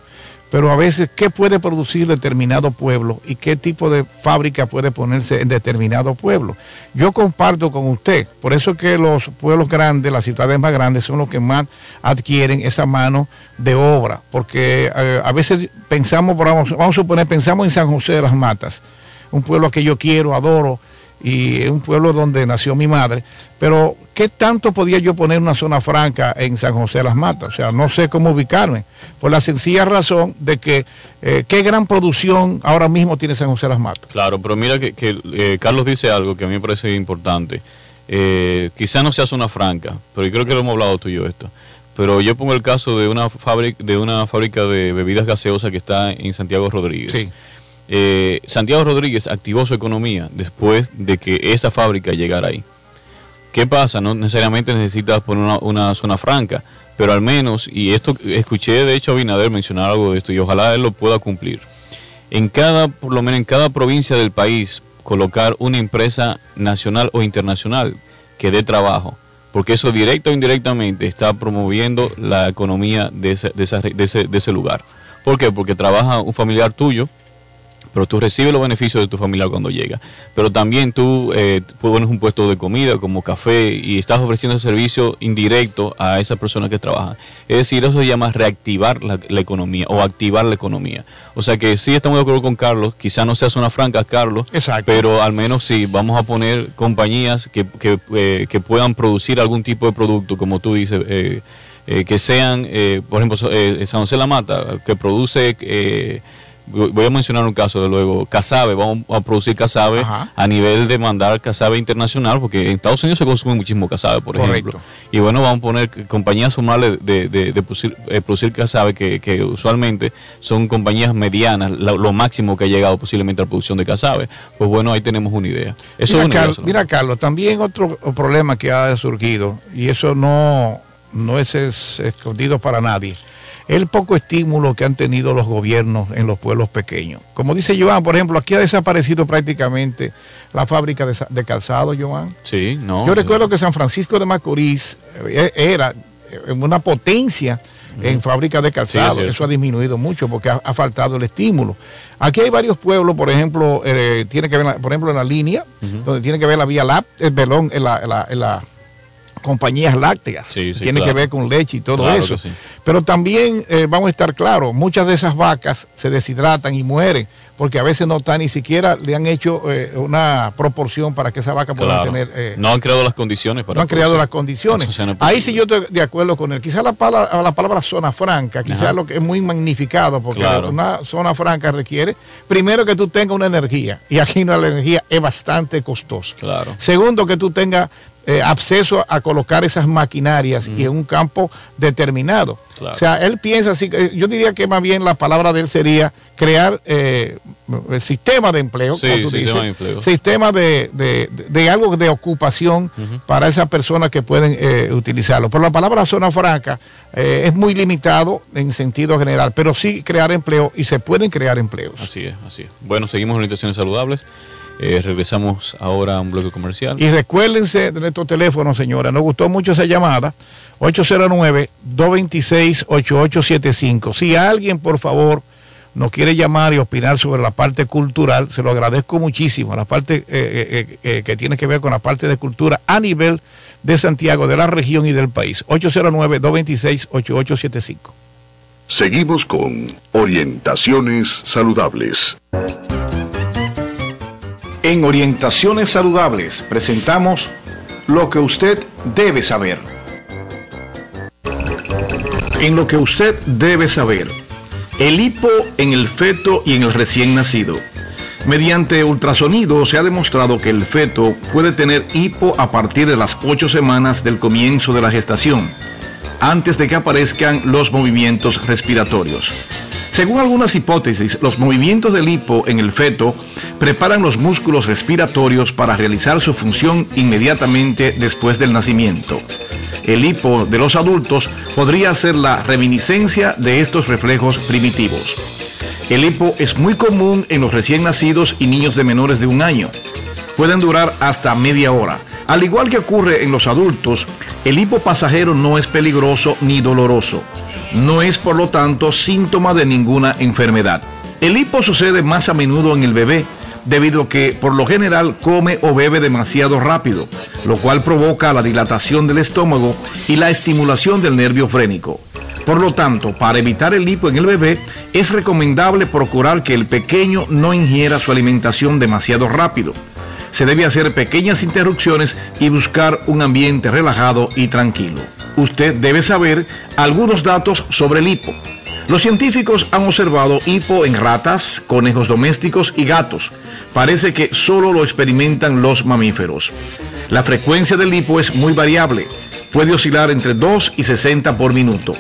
pero a veces qué puede producir determinado pueblo y qué tipo de fábrica puede ponerse en determinado pueblo. Yo comparto con usted, por eso que los pueblos grandes, las ciudades más grandes son los que más adquieren esa mano de obra, porque eh, a veces pensamos, vamos, vamos a suponer, pensamos en San José de las Matas un pueblo que yo quiero, adoro, y es un pueblo donde nació mi madre, pero ¿qué tanto podía yo poner una zona franca en San José de las Matas? O sea, no sé cómo ubicarme, por la sencilla razón de que eh, qué gran producción ahora mismo tiene San José de las Matas. Claro, pero mira que, eh, Carlos dice algo que a mí me parece importante. Eh, quizá no sea zona franca, pero yo creo que lo hemos hablado tú y yo esto. Pero yo pongo el caso de una fábrica de una fábrica de bebidas gaseosas que está en Santiago Rodríguez. Sí eh, Santiago Rodríguez activó su economía después de que esta fábrica llegara ahí. ¿Qué pasa? No necesariamente necesitas poner una, zona franca, pero al menos, y esto escuché de hecho a Binader mencionar algo de esto y ojalá él lo pueda cumplir. En cada, por lo menos en cada provincia del país, colocar una empresa nacional o internacional que dé trabajo, porque eso directo o indirectamente está promoviendo la economía de ese, ese, de ese lugar. ¿Por qué? Porque trabaja un familiar tuyo pero tú recibes los beneficios de tu familia cuando llega. Pero también tú eh, pones un puesto de comida como café y estás ofreciendo servicio indirecto a esas personas que trabajan. Es decir, eso se llama reactivar la, economía o activar la economía. O sea que sí estamos de acuerdo con Carlos, quizá no sea zona franca, Carlos, pero al menos sí, vamos a poner compañías que, que, eh, que puedan producir algún tipo de producto, como tú dices. Eh, eh que sean, por ejemplo, San José La Mata, que produce voy a mencionar un caso de luego, casabe, vamos a producir casabe a nivel de mandar casabe internacional, porque en Estados Unidos se consume muchísimo casabe, por ejemplo. Y bueno, vamos a poner compañías sumales de, de, producir, eh, producir, casabe, que, usualmente son compañías medianas, lo, máximo que ha llegado posiblemente a la producción de casabe. Pues bueno, ahí tenemos una idea. Eso mira, Carlos, mira, Carlos, también otro problema que ha surgido, y eso no, no es escondido para nadie el poco estímulo que han tenido los gobiernos en los pueblos pequeños. Como dice Joan, por ejemplo, aquí ha desaparecido prácticamente la fábrica de, calzado, Joan. Sí, no. Yo recuerdo que San Francisco de Macorís eh, era una potencia en fábrica de calzado. Eso ha disminuido mucho porque ha, faltado el estímulo. Aquí hay varios pueblos, por ejemplo, eh, tiene que ver, por ejemplo, en la línea, donde tiene que ver la vía láctea, el en la, en la compañías lácteas. Tiene que ver con leche y todo eso. Pero también eh, vamos a estar claros, muchas de esas vacas se deshidratan y mueren porque a veces no están ni siquiera le han hecho eh, una proporción para que esa vaca pueda tener. Eh, no han creado las condiciones para. No han creado las condiciones. Ahí sí yo estoy de acuerdo con él. Quizás la palabra, la palabra zona franca, quizás lo que es muy magnificado, porque una zona franca requiere, primero que tú tengas una energía, y aquí la energía es bastante costosa. Segundo, que tú tengas eh, acceso a colocar esas maquinarias y en un campo determinado. O sea, él piensa así, yo diría que más bien la palabra de él sería crear eh, el sistema de empleo, sí, sistema, de empleo. sistema de, algo de ocupación para esas personas que pueden eh, utilizarlo. Pero la palabra zona franca es muy limitado en sentido general, pero sí crear empleo y se pueden crear empleos. Así es, así es. Bueno, seguimos en orientaciones saludables. Eh, regresamos ahora a un bloque comercial. Y recuérdense de nuestro teléfono, señora. Nos gustó mucho esa llamada. 809-226-8875. Si alguien, por favor, nos quiere llamar y opinar sobre la parte cultural, se lo agradezco muchísimo. La parte eh, eh, que tiene que ver con la parte de cultura a nivel de Santiago, de la región y del país. 809-226-8875. Seguimos con Orientaciones Saludables. En Orientaciones Saludables presentamos lo que usted debe saber. En lo que usted debe saber, el hipo en el feto y en el recién nacido. Mediante ultrasonido se ha demostrado que el feto puede tener hipo a partir de las 8 semanas del comienzo de la gestación, antes de que aparezcan los movimientos respiratorios. Según algunas hipótesis, los movimientos del hipo en el feto preparan los músculos respiratorios para realizar su función inmediatamente después del nacimiento. El hipo de los adultos podría ser la reminiscencia de estos reflejos primitivos. El hipo es muy común en los recién nacidos y niños de menores de un año. Pueden durar hasta media hora. Al igual que ocurre en los adultos, el hipo pasajero no es peligroso ni doloroso. No es por lo tanto síntoma de ninguna enfermedad. El hipo sucede más a menudo en el bebé debido a que por lo general come o bebe demasiado rápido, lo cual provoca la dilatación del estómago y la estimulación del nervio frénico. Por lo tanto, para evitar el hipo en el bebé, es recomendable procurar que el pequeño no ingiera su alimentación demasiado rápido. Se debe hacer pequeñas interrupciones y buscar un ambiente relajado y tranquilo usted debe saber algunos datos sobre el hipo. Los científicos han observado hipo en ratas, conejos domésticos y gatos. Parece que solo lo experimentan los mamíferos. La frecuencia del hipo es muy variable. Puede oscilar entre 2 y 60 por minuto.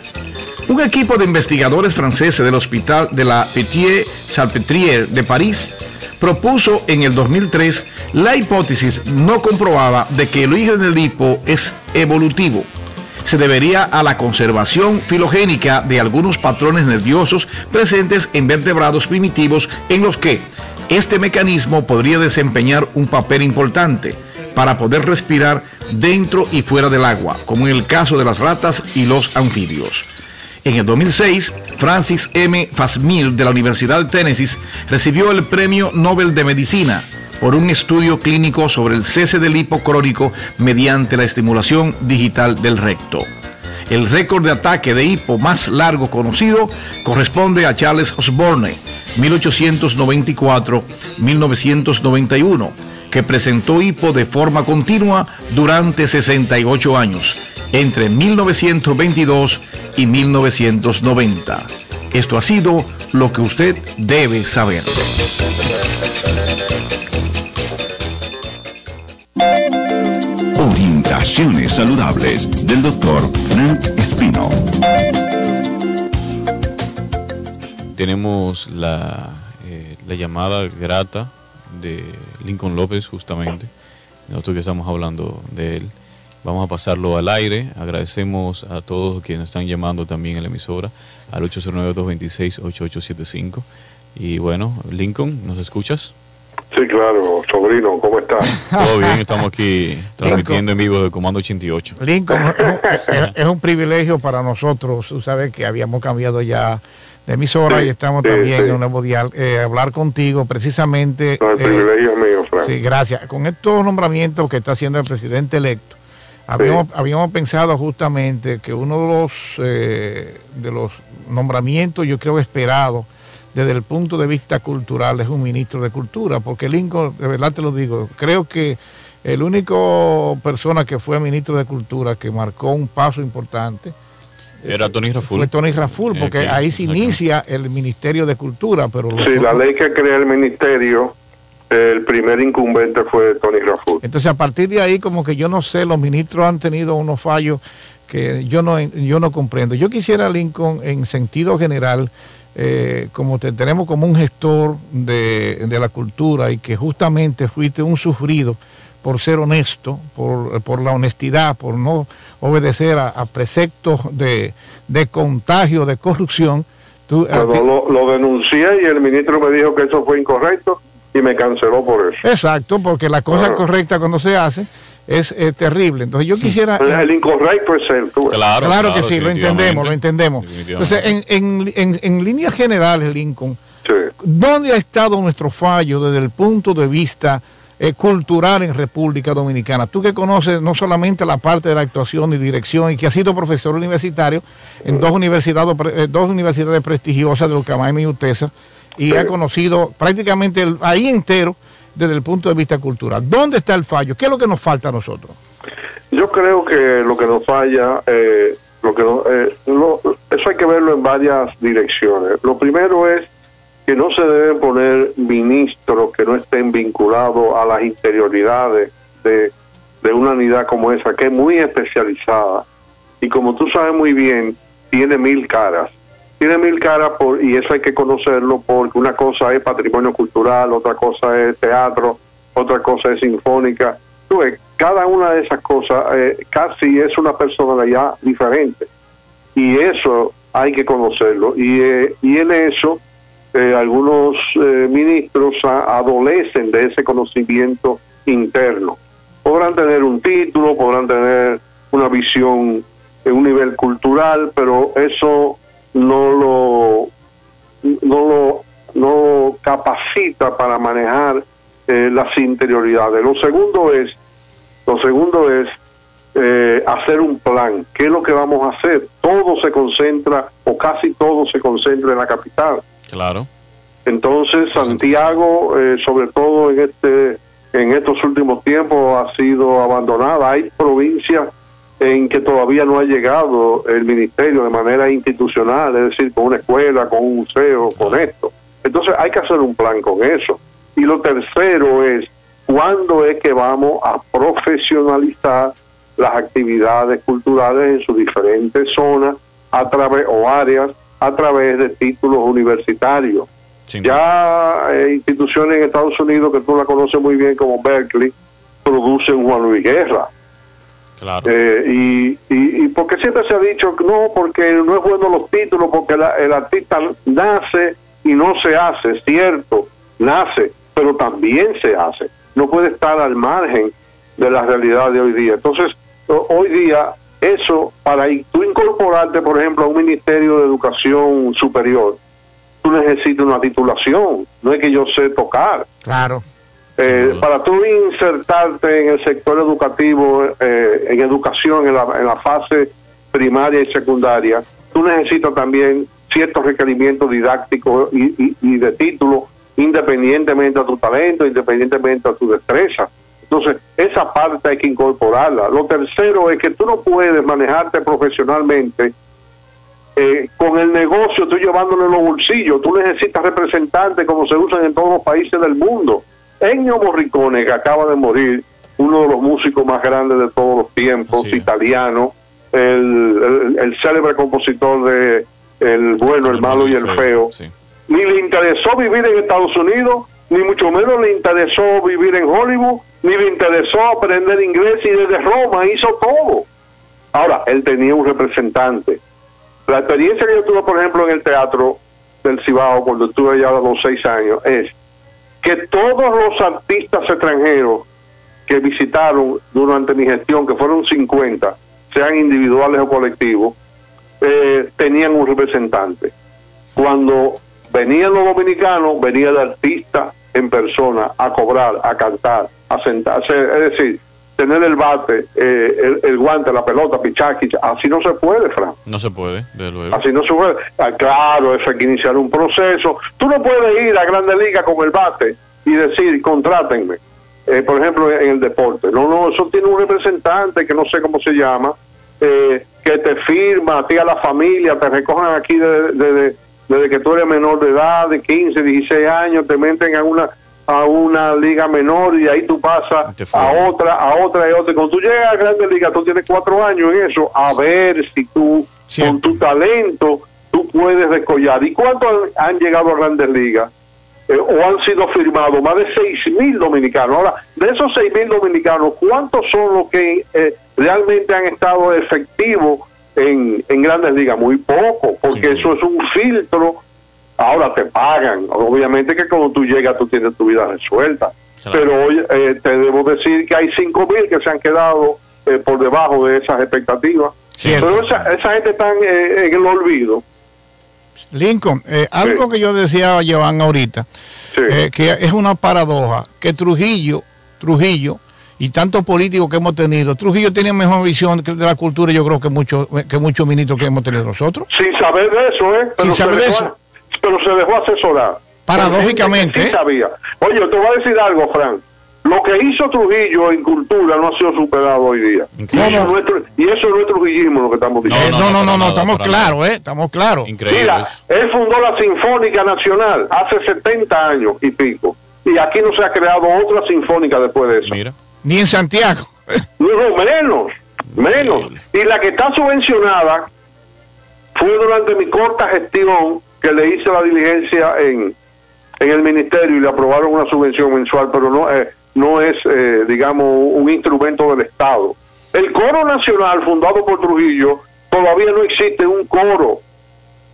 Un equipo de investigadores franceses del Hospital de la Pitié-Salpêtrière de París propuso en el 2003 la hipótesis no comprobada de que el origen del hipo es evolutivo se debería a la conservación filogénica de algunos patrones nerviosos presentes en vertebrados primitivos en los que este mecanismo podría desempeñar un papel importante para poder respirar dentro y fuera del agua, como en el caso de las ratas y los anfibios. En el 2006, Francis M. Fasmil de la Universidad de Tennessee recibió el Premio Nobel de Medicina por un estudio clínico sobre el cese del hipo crónico mediante la estimulación digital del recto. El récord de ataque de hipo más largo conocido corresponde a Charles Osborne, 1894-1991, que presentó hipo de forma continua durante 68 años, entre 1922 y 1990. Esto ha sido lo que usted debe saber. Saludables del doctor Frank Espino. Tenemos la, eh, la llamada grata de Lincoln López, justamente, nosotros que estamos hablando de él. Vamos a pasarlo al aire. Agradecemos a todos quienes están llamando también en la emisora al 809-226-8875. Y bueno, Lincoln, ¿nos escuchas? Sí, claro, sobrino, ¿cómo estás? Todo bien, estamos aquí transmitiendo en vivo de Comando 88. Lincoln, es, es un privilegio para nosotros, tú sabes que habíamos cambiado ya de emisora y estamos también en un nuevo dial, eh, hablar contigo precisamente. No, el eh, privilegio es mío, Frank. Sí, gracias. Con estos nombramientos que está haciendo el presidente electo, habíamos, habíamos pensado justamente que uno de los, eh, de los nombramientos, yo creo, esperados desde el punto de vista cultural es un ministro de cultura, porque Lincoln, de verdad te lo digo, creo que el único persona que fue ministro de cultura que marcó un paso importante era Tony Raful. fue Tony Raful, porque Eh, ahí se inicia el Ministerio de Cultura, pero los Sí, la ley que crea el ministerio, el primer incumbente fue Tony Raful. Entonces, a partir de ahí, como que yo no sé, los ministros han tenido unos fallos que yo no, yo no comprendo. Yo quisiera, Lincoln, en sentido general, eh, como te tenemos como un gestor de, de la cultura y que justamente fuiste un sufrido por ser honesto, por, por la honestidad, por no obedecer a, a preceptos de, de contagio, de corrupción. Tú, Pero ti- lo, lo denuncié y el ministro me dijo que eso fue incorrecto y me canceló por eso. Exacto, porque la cosa Ah. correcta cuando se hace es eh, terrible. Entonces yo quisiera... El incorrecto es él. tú ves. Claro, Claro, que sí, lo entendemos, lo entendemos. Entonces, en, en, en, en líneas generales, Lincoln, Sí. ¿dónde ha estado nuestro fallo desde el punto de vista eh, cultural en República Dominicana? Tú que conoces no solamente la parte de la actuación y dirección y que has sido profesor universitario en dos universidades, eh, dos universidades prestigiosas de Ucamaima y Utesa y Sí. ha conocido prácticamente el ahí entero desde el punto de vista cultural. ¿Dónde está el fallo? ¿Qué es lo que nos falta a nosotros? Yo creo que lo que nos falla, eh, lo que no- eh, lo- eso hay que verlo en varias direcciones. Lo primero es que no se deben poner ministros que no estén vinculados a las interioridades de, de una unidad como esa, que es muy especializada y como tú sabes muy bien, tiene mil caras. Tiene mil caras por, y eso hay que conocerlo porque una cosa es patrimonio cultural, otra cosa es teatro, otra cosa es sinfónica. Tú ves, cada una de esas cosas eh, casi es una personalidad diferente y eso hay que conocerlo y, eh, y en eso eh, algunos eh, ministros adolecen de ese conocimiento interno. Podrán tener un título, podrán tener una visión en un nivel cultural, pero eso no lo no lo, no lo capacita para manejar eh, las interioridades. Lo segundo es lo segundo es eh, hacer un plan. ¿Qué es lo que vamos a hacer? Todo se concentra, o casi todo se concentra en la capital. Claro. Entonces Santiago, eh, sobre todo en este en estos últimos tiempos, ha sido abandonada. Hay provincias en que todavía no ha llegado el ministerio de manera institucional, es decir, con una escuela, con un museo, con esto. Entonces hay que hacer un plan con eso. Y lo tercero es, ¿cuándo es que vamos a profesionalizar las actividades culturales en sus diferentes zonas a través o áreas a través de títulos universitarios? Ya eh, instituciones en Estados Unidos que tú la conoces muy bien como Berkeley producen Juan Luis Guerra. Claro. Eh, y, y, y porque siempre se ha dicho que no, porque no es bueno los títulos, porque la- el artista nace y no se hace, cierto, nace, pero también se hace. No puede estar al margen de la realidad de hoy día. Entonces, hoy día, eso, para tú incorporarte, por ejemplo, a un Ministerio de Educación Superior, tú necesitas una titulación, no es que yo sé tocar. Claro. Eh, para tú insertarte en el sector educativo, eh, en educación, en la, en la fase primaria y secundaria, tú necesitas también ciertos requerimientos didácticos y, y- y de título, independientemente a tu talento, independientemente a tu destreza. Entonces, esa parte hay que incorporarla. Lo tercero es que tú no puedes manejarte profesionalmente eh, con el negocio, tú llevándolo en los bolsillos. Tú necesitas representantes como se usan en todos los países del mundo. Ennio Morricone, que acaba de morir, uno de los músicos más grandes de todos los tiempos, italiano, el, el- el célebre compositor de El bueno, el malo y el feo, Sí. ni le interesó vivir en Estados Unidos, ni mucho menos le interesó vivir en Hollywood, ni le interesó aprender inglés y desde Roma hizo todo. Ahora, él tenía un representante. La experiencia que yo tuve, por ejemplo, en el teatro del Cibao, cuando estuve allá a los seis años, es que todos los artistas extranjeros que visitaron durante mi gestión, que fueron 50, sean individuales o colectivos, eh, tenían un representante. Cuando venían los dominicanos, venía el artista en persona a cobrar, a cantar, a sentarse, es decir, tener el bate, eh, el, guante, la pelota, pichaki, así no se puede, Fran. No se puede, de luego. Así no se puede. Ah, claro, eso hay que iniciar un proceso. Tú no puedes ir a Grande Liga con el bate y decir, contrátenme. Eh, por ejemplo, en el deporte. No, no, eso tiene un representante que no sé cómo se llama, eh, que te firma, a ti a la familia, te recojan aquí desde, desde que tú eres menor de edad, de 15, 16 años, te meten a una a una liga menor y ahí tú pasas a otra, a otra y otra. Cuando tú llegas a Grande Liga, tú tienes cuatro años en eso, a ver si tú, con tu talento, tú puedes descollar. ¿Y cuántos han, llegado a Grandes Ligas? Eh, o han sido firmados más de seis mil dominicanos. Ahora, de esos seis mil dominicanos, ¿cuántos son los que eh, realmente han estado efectivos en, en grandes ligas? Muy poco, porque eso es un filtro Ahora te pagan. Obviamente que cuando tú llegas tú tienes tu vida resuelta. Pero hoy eh, te debo decir que hay 5 mil que se han quedado eh, por debajo de esas expectativas. Pero esa, esa gente está en, el olvido. Lincoln, eh, algo que yo decía a Joan ahorita, que es una paradoja, que Trujillo, Trujillo, y tantos políticos que hemos tenido, Trujillo tiene mejor visión de la cultura, yo creo que muchos que muchos ministros que hemos tenido nosotros. Sin saber de eso, ¿eh? Sin saber de eso pero se dejó asesorar. Paradójicamente. Sí sabía. Oye, te voy a decir algo, Frank. Lo que hizo Trujillo en cultura no ha sido superado hoy día. Y eso, es nuestro, y eso, es nuestro trujillismo lo que estamos diciendo. No, no, no, no, estamos claros, ¿eh? Estamos claros. Increíble. Mira, él fundó la Sinfónica Nacional hace 70 años y pico. Y aquí no se ha creado otra sinfónica después de eso. Mira. Ni en Santiago. No, menos, menos. Y la que está subvencionada fue durante mi corta gestión que le hice la diligencia en, en el ministerio y le aprobaron una subvención mensual, pero no, eh, no es, eh, digamos, un instrumento del Estado. El coro nacional fundado por Trujillo, todavía no existe un coro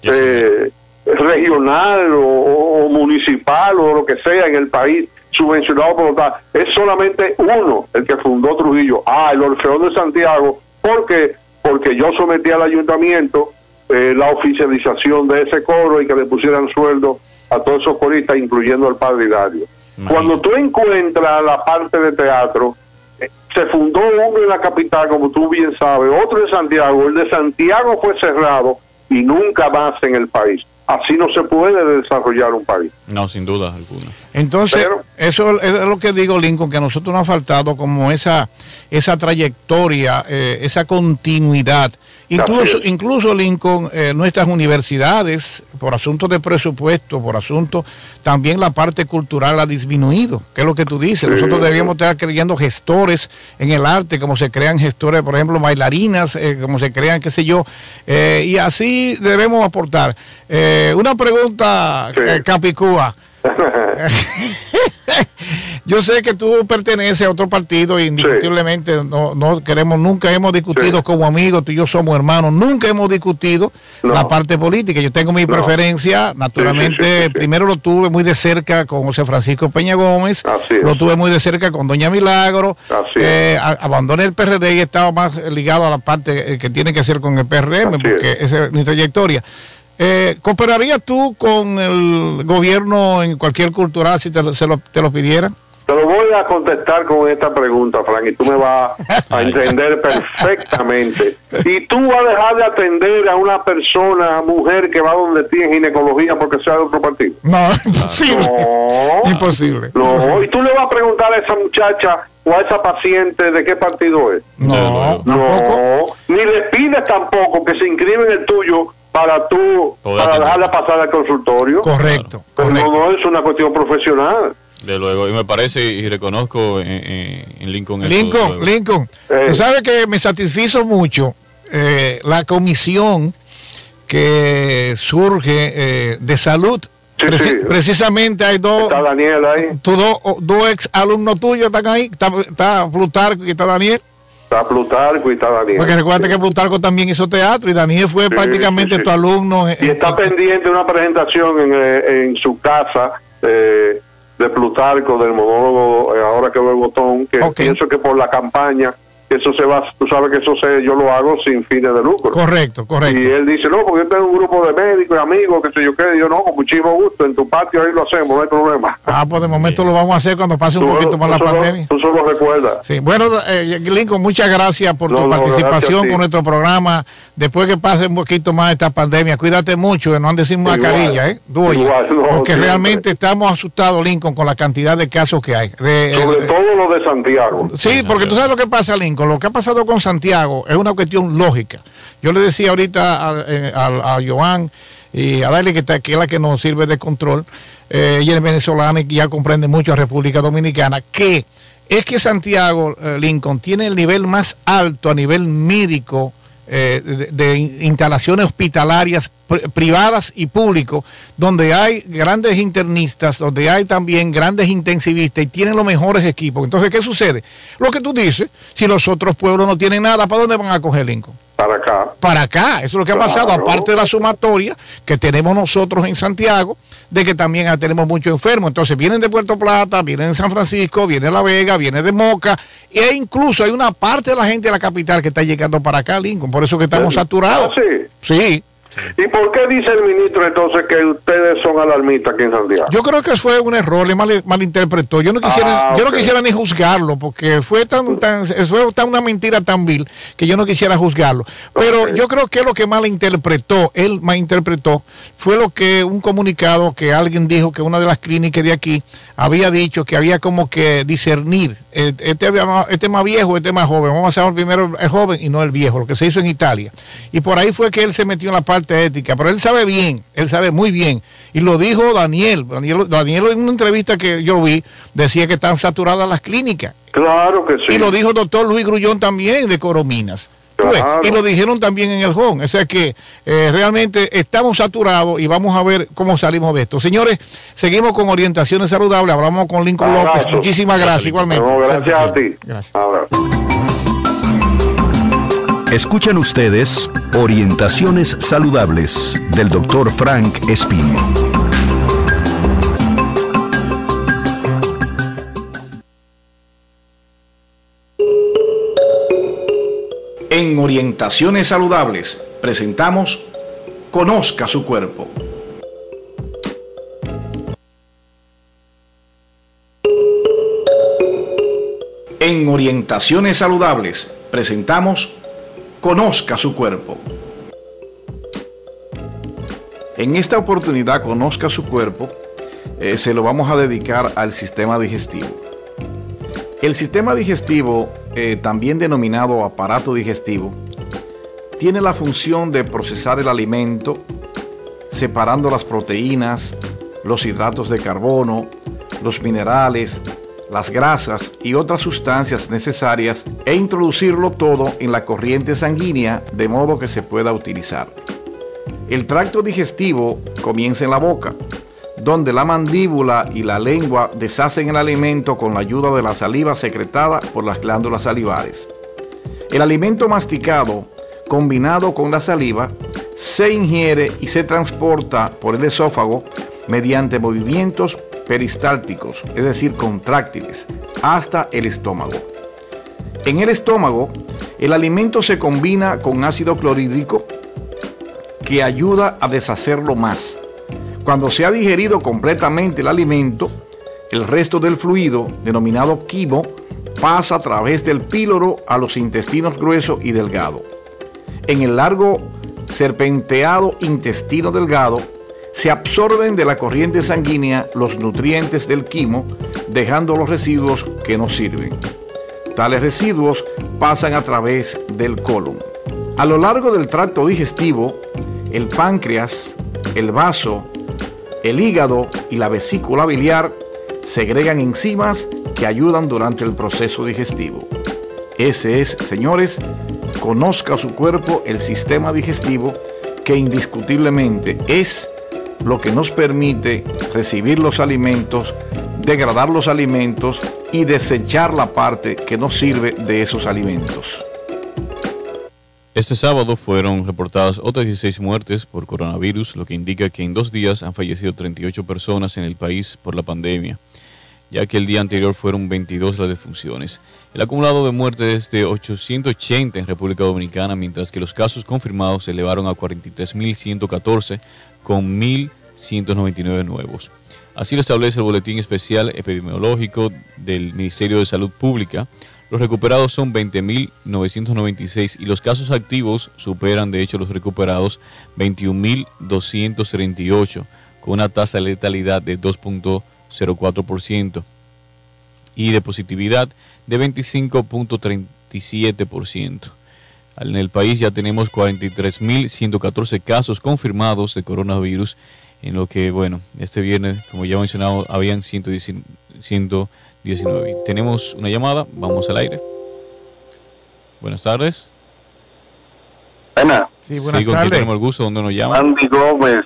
eh, regional o, municipal o lo que sea en el país subvencionado por tal. Es solamente uno el que fundó Trujillo. Ah, el Orfeón de Santiago, porque porque yo sometí al ayuntamiento eh, la oficialización de ese coro y que le pusieran sueldo a todos esos coristas, incluyendo al padre Hilario. Cuando tú encuentras la parte de teatro, eh, se fundó uno en la capital, como tú bien sabes, otro en Santiago. El de Santiago fue cerrado y nunca más en el país. Así no se puede desarrollar un país. No, sin duda alguna. Entonces, eso es lo que digo, Lincoln, que a nosotros nos ha faltado como esa, esa trayectoria, eh, esa continuidad Incluso, incluso Lincoln, eh, nuestras universidades, por asuntos de presupuesto, por asuntos, también la parte cultural ha disminuido, que es lo que tú dices. Nosotros debíamos estar creyendo gestores en el arte, como se crean gestores, por ejemplo, bailarinas, eh, como se crean, qué sé yo, eh, y así debemos aportar. una pregunta, Capicúa. Yo sé que tú perteneces a otro partido y indiscutiblemente no, no queremos, nunca hemos discutido como amigos, tú y yo somos hermanos, nunca hemos discutido la parte política. Yo tengo mi preferencia, naturalmente, primero lo tuve muy de cerca con José Francisco Peña Gómez, lo tuve muy de cerca con Doña Milagro, eh, abandoné el PRD y estaba más ligado a la parte eh, que tiene que ser con el PRM, porque esa es mi trayectoria. Eh, ¿Cooperarías tú con el gobierno en cualquier cultural si te, lo, te lo pidieran? Te lo voy a contestar con esta pregunta, Frank, y tú me vas a entender perfectamente. ¿Y tú vas a dejar de atender a una persona, mujer, que va donde ti en ginecología porque sea de otro partido? No, imposible. No, imposible. No, y tú le vas a preguntar a esa muchacha o a esa paciente de qué partido es. No, no, tampoco. Ni le pides tampoco que se inscriba en el tuyo para tú, para dejarla pasar al consultorio. Correcto. Pero no es una cuestión profesional. De luego, y me parece y reconozco en, Lincoln. Lincoln, Lincoln, tú eh. sabes que me satisfizo mucho eh, la comisión que surge eh, de salud Sí, Preci- sí. Precisamente hay dos, Está Daniel ahí, tus dos, dos ex alumnos tuyos están ahí. Está, está Plutarco y está Daniel. Está Plutarco y está Daniel. Porque recuerda que Plutarco también hizo teatro y Daniel fue Sí, prácticamente sí, tu alumno. Y está en- pendiente una presentación en, eh, en su casa eh, de Plutarco, del monólogo eh, Ahora que veo el botón, que pienso que por la campaña, eso se va, tú sabes que eso se, yo lo hago sin fines de lucro. Correcto, correcto. Y él dice, no, porque yo tengo un grupo de médicos y amigos, que sé yo qué, y yo no, con muchísimo gusto, en tu patio ahí lo hacemos, no hay problema. Ah, pues de momento lo vamos a hacer cuando pase un Tú- poquito más la solo- pandemia. Tú solo recuerdas. Sí, bueno, eh, Lincoln, muchas gracias por No, tu no, participación con nuestro programa. Después que pase un poquito más esta pandemia, cuídate mucho, que no andes sin Igual, mascarilla, ¿eh? Tú oyes, igual, no, porque siempre. realmente estamos asustados, Lincoln, con la cantidad de casos que hay. Re- Sobre eh, todo lo de Santiago. Sí, porque tú sabes lo que pasa, Lincoln. Lo que ha pasado con Santiago es una cuestión lógica. Yo le decía ahorita a, eh, a, Joan y a Daile, que, está, que es la que nos sirve de control, eh, ella es venezolana y ya comprende mucho a República Dominicana, que es que Santiago, eh, Lincoln, tiene el nivel más alto a nivel médico eh, de, de instalaciones hospitalarias pri- privadas y públicos, donde hay grandes internistas, donde hay también grandes intensivistas y tienen los mejores equipos. Entonces, ¿qué sucede? Lo que tú dices, si los otros pueblos no tienen nada, ¿para dónde van a coger Lincoln? Para acá. Para acá, eso es lo que ha pasado, aparte de la sumatoria que tenemos nosotros en Santiago, de que también ah, tenemos muchos enfermos. Entonces vienen de Puerto Plata, vienen de San Francisco, viene de La Vega, viene de Moca, e incluso hay una parte de la gente de la capital que está llegando para acá, Lincoln, por eso que estamos saturados. Ah, sí. Sí, ¿Y por qué dice el ministro entonces que ustedes son alarmistas aquí en Santiago? yo creo que fue un error, le mal, malinterpretó. Yo no quisiera, Ah, yo no quisiera ni juzgarlo, porque fue tan, tan, fue tan una mentira tan vil que yo no quisiera juzgarlo. Pero yo creo que lo que malinterpretó, él malinterpretó, fue lo que un comunicado que alguien dijo que una de las clínicas de aquí había dicho que había como que discernir. eh, Este, este más viejo, este más joven. Vamos a hacer primero el joven y no el viejo, lo que se hizo en Italia. Y por ahí fue que él se metió en la parte ética. Pero él sabe bien, él sabe muy bien. Y lo dijo Daniel. Daniel, Daniel en una entrevista que yo vi decía que están saturadas las clínicas. Claro que sí. Y lo dijo el doctor Luis Grullón también de Corominas. Claro. Y lo dijeron también en el JON. O sea que eh, realmente estamos saturados y vamos a ver cómo salimos de esto. Señores, seguimos con orientaciones saludables. Hablamos con Lincoln López. Muchísimas gracias, igualmente. No, gracias a ti. Gracias. Escuchan ustedes Orientaciones Saludables del doctor Frank Espino. En Orientaciones Saludables presentamos Conozca su cuerpo. En Orientaciones Saludables presentamos Conozca su cuerpo. En esta oportunidad, Conozca su cuerpo, eh, se lo vamos a dedicar al sistema digestivo. El sistema digestivo, eh, también denominado aparato digestivo, tiene la función de procesar el alimento, separando las proteínas, los hidratos de carbono, los minerales, las grasas y otras sustancias necesarias e introducirlo todo en la corriente sanguínea de modo que se pueda utilizar. El tracto digestivo comienza en la boca, donde la mandíbula y la lengua deshacen el alimento con la ayuda de la saliva secretada por las glándulas salivares. El alimento masticado, combinado con la saliva, se ingiere y se transporta por el esófago mediante movimientos peristálticos, es decir, contráctiles, hasta el estómago. En el estómago, el alimento se combina con ácido clorhídrico que ayuda a deshacerlo más. Cuando se ha digerido completamente el alimento, el resto del fluido, denominado quimo, pasa a través del píloro a los intestinos grueso y delgado. En el largo serpenteado intestino delgado, se absorben de la corriente sanguínea los nutrientes del quimo, dejando los residuos que no sirven. Tales residuos pasan a través del colon. A lo largo del tracto digestivo, el páncreas, el vaso, el hígado y la vesícula biliar segregan enzimas que ayudan durante el proceso digestivo. Ese es, señores, conozca su cuerpo el sistema digestivo que indiscutiblemente es lo que nos permite recibir los alimentos, degradar los alimentos y desechar la parte que no sirve de esos alimentos. Este sábado fueron reportadas otras 16 muertes por coronavirus, lo que indica que en dos días han fallecido 38 personas en el país por la pandemia, ya que el día anterior fueron 22 las defunciones. El acumulado de muertes es de 880 en República Dominicana, mientras que los casos confirmados se elevaron a 43.114 con 1.199 nuevos. Así lo establece el Boletín Especial Epidemiológico del Ministerio de Salud Pública. Los recuperados son 20.996 y los casos activos superan de hecho los recuperados 21.238 con una tasa de letalidad de 2.04% y de positividad de 25.37%. En el país ya tenemos 43.114 casos confirmados de coronavirus, en lo que, bueno, este viernes, como ya mencionado, habían 119. 19. Tenemos una llamada, vamos al aire. Buenas tardes. Buenas. Sí, buenas Sí, ¿con tardes. tenemos el gusto? ¿Dónde nos llama? Andy Gómez.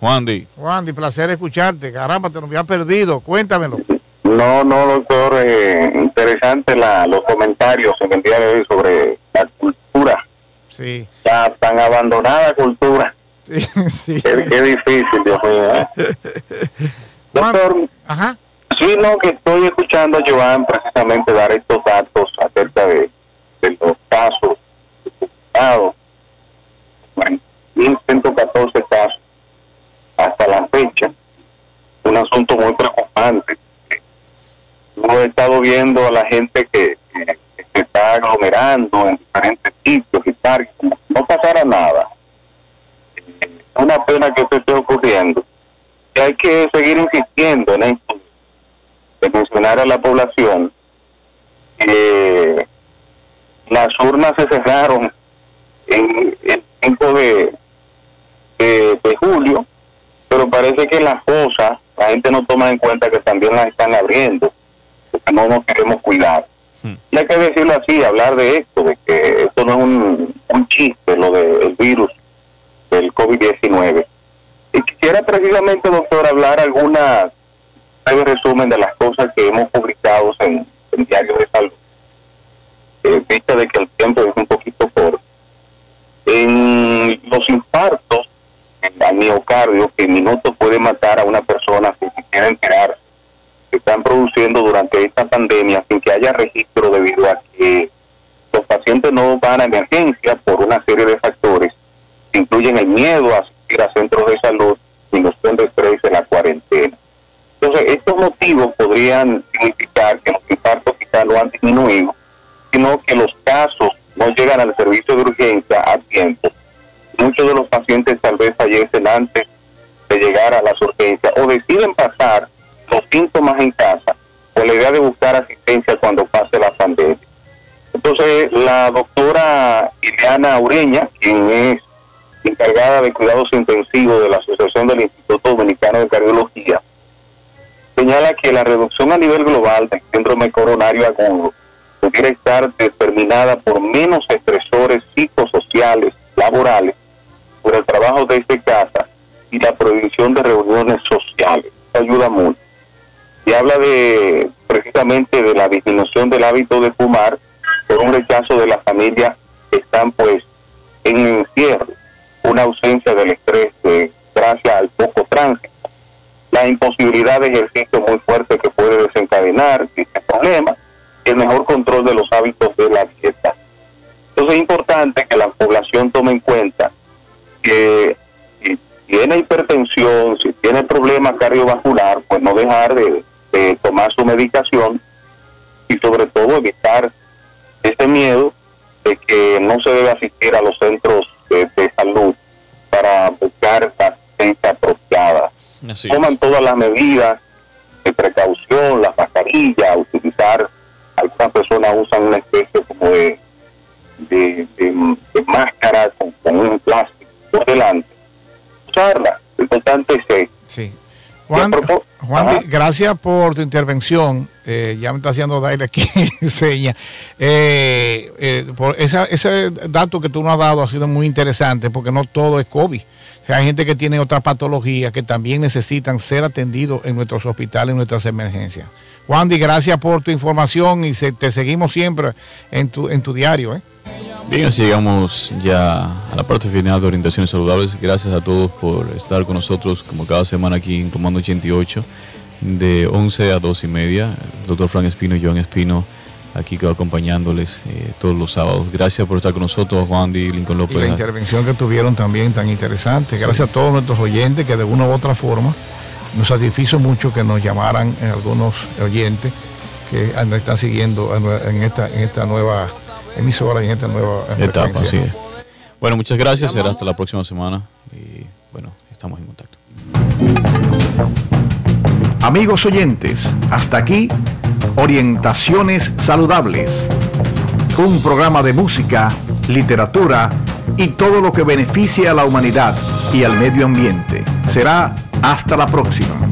Juan Di. Juan, de placer escucharte. Caramba, te nos había perdido. Cuéntamelo. No, no, doctor, eh, interesante la, los comentarios en el día de hoy sobre la cultura, Sí, la tan abandonada cultura. sí, sí. Qué, qué difícil, Dios mío. ¿eh? Juan- Doctor, Ajá. Sí, no, que estoy escuchando a Joan precisamente dar estos datos acerca de, los casos documentados. Bueno, 1.114 casos hasta la fecha. Un asunto muy preocupante. Yo he estado viendo a la gente que, que- se está aglomerando en diferentes sitios y si no pasara nada. Una pena que esto esté ocurriendo. Y hay que seguir insistiendo en esto, de mencionar a la población que las urnas se cerraron en el 5 de, de, de julio, pero parece que las cosas la gente no toma en cuenta que también las están abriendo, porque no nos queremos cuidar. Y hay que decirlo así, hablar de esto, de que esto no es un, un chiste, lo del virus del COVID-19. Y quisiera precisamente, doctor, hablar alguna breve resumen de las cosas que hemos publicado en el diario de salud. Eh, vista de que el tiempo es un poquito corto. En los infartos al miocardio, que en minutos puede matar a una persona sin siquiera enterarse, se están produciendo durante esta pandemia sin que haya registro debido a que los pacientes no van a emergencia por una serie de factores incluyen el miedo a asistir a centros de salud, disminución de estrés en la cuarentena. Entonces, estos motivos podrían significar que los infartos quizás no han disminuido, sino que los casos no llegan al servicio de urgencia a tiempo. Muchos de los pacientes tal vez fallecen antes de llegar a las urgencias o deciden pasar los síntomas en casa con la idea de buscar asistencia cuando pase la pandemia. Entonces, la doctora Ileana Ureña, quien es encargada de cuidados intensivos de la Asociación del Instituto Dominicano de Cardiología, señala que la reducción a nivel global del síndrome coronario agudo pudiera estar determinada por menos estresores psicosociales, laborales, por el trabajo desde casa y la prohibición de reuniones sociales. Ayuda mucho. Y habla de precisamente de la disminución del hábito de fumar por un rechazo de las familias que están pues en encierro, una ausencia del estrés eh, gracias al poco tránsito, la imposibilidad de ejercicio muy fuerte que puede desencadenar este problema, el mejor control de los hábitos de la dieta. Entonces es importante que la población tome en cuenta que si tiene hipertensión, si tiene problemas cardiovascular, pues no dejar de, de tomar su medicación y sobre todo evitar ese miedo de que no se debe asistir a los centros Así Toman es. todas las medidas de precaución, las mascarillas, utilizar, algunas personas usan una especie como de, de, de- de máscara con, con un plástico por delante. Usarla, lo importante es que Sí. Juan, Juan gracias por tu intervención. Eh, ya me está haciendo Daile aquí seña. Eh, eh, por esa- ese dato que tú nos has dado ha sido muy interesante porque no todo es COVID. Hay gente que tiene otra patología que también necesitan ser atendidos en nuestros hospitales, en nuestras emergencias. Wandy, gracias por tu información y te seguimos siempre en tu, en tu diario. ¿eh? Bien, así llegamos ya a la parte final de Orientaciones Saludables. Gracias a todos por estar con nosotros como cada semana aquí en Comando 88 de 11 a 2 y media. doctor Frank Espino y Joan Espino aquí acompañándoles eh, todos los sábados. Gracias por estar con nosotros, Juan Di Lincoln López. Y la intervención que tuvieron también tan interesante. Gracias a todos nuestros oyentes que de una u otra forma nos satisfizo mucho que nos llamaran eh, algunos oyentes que nos están siguiendo en esta, en esta nueva emisora y en esta nueva etapa. Así Bueno, muchas gracias. Será hasta la próxima semana. Y bueno, estamos en contacto. Amigos oyentes, hasta aquí Orientaciones Saludables, un programa de música, literatura y todo lo que beneficie a la humanidad y al medio ambiente. Será hasta la próxima.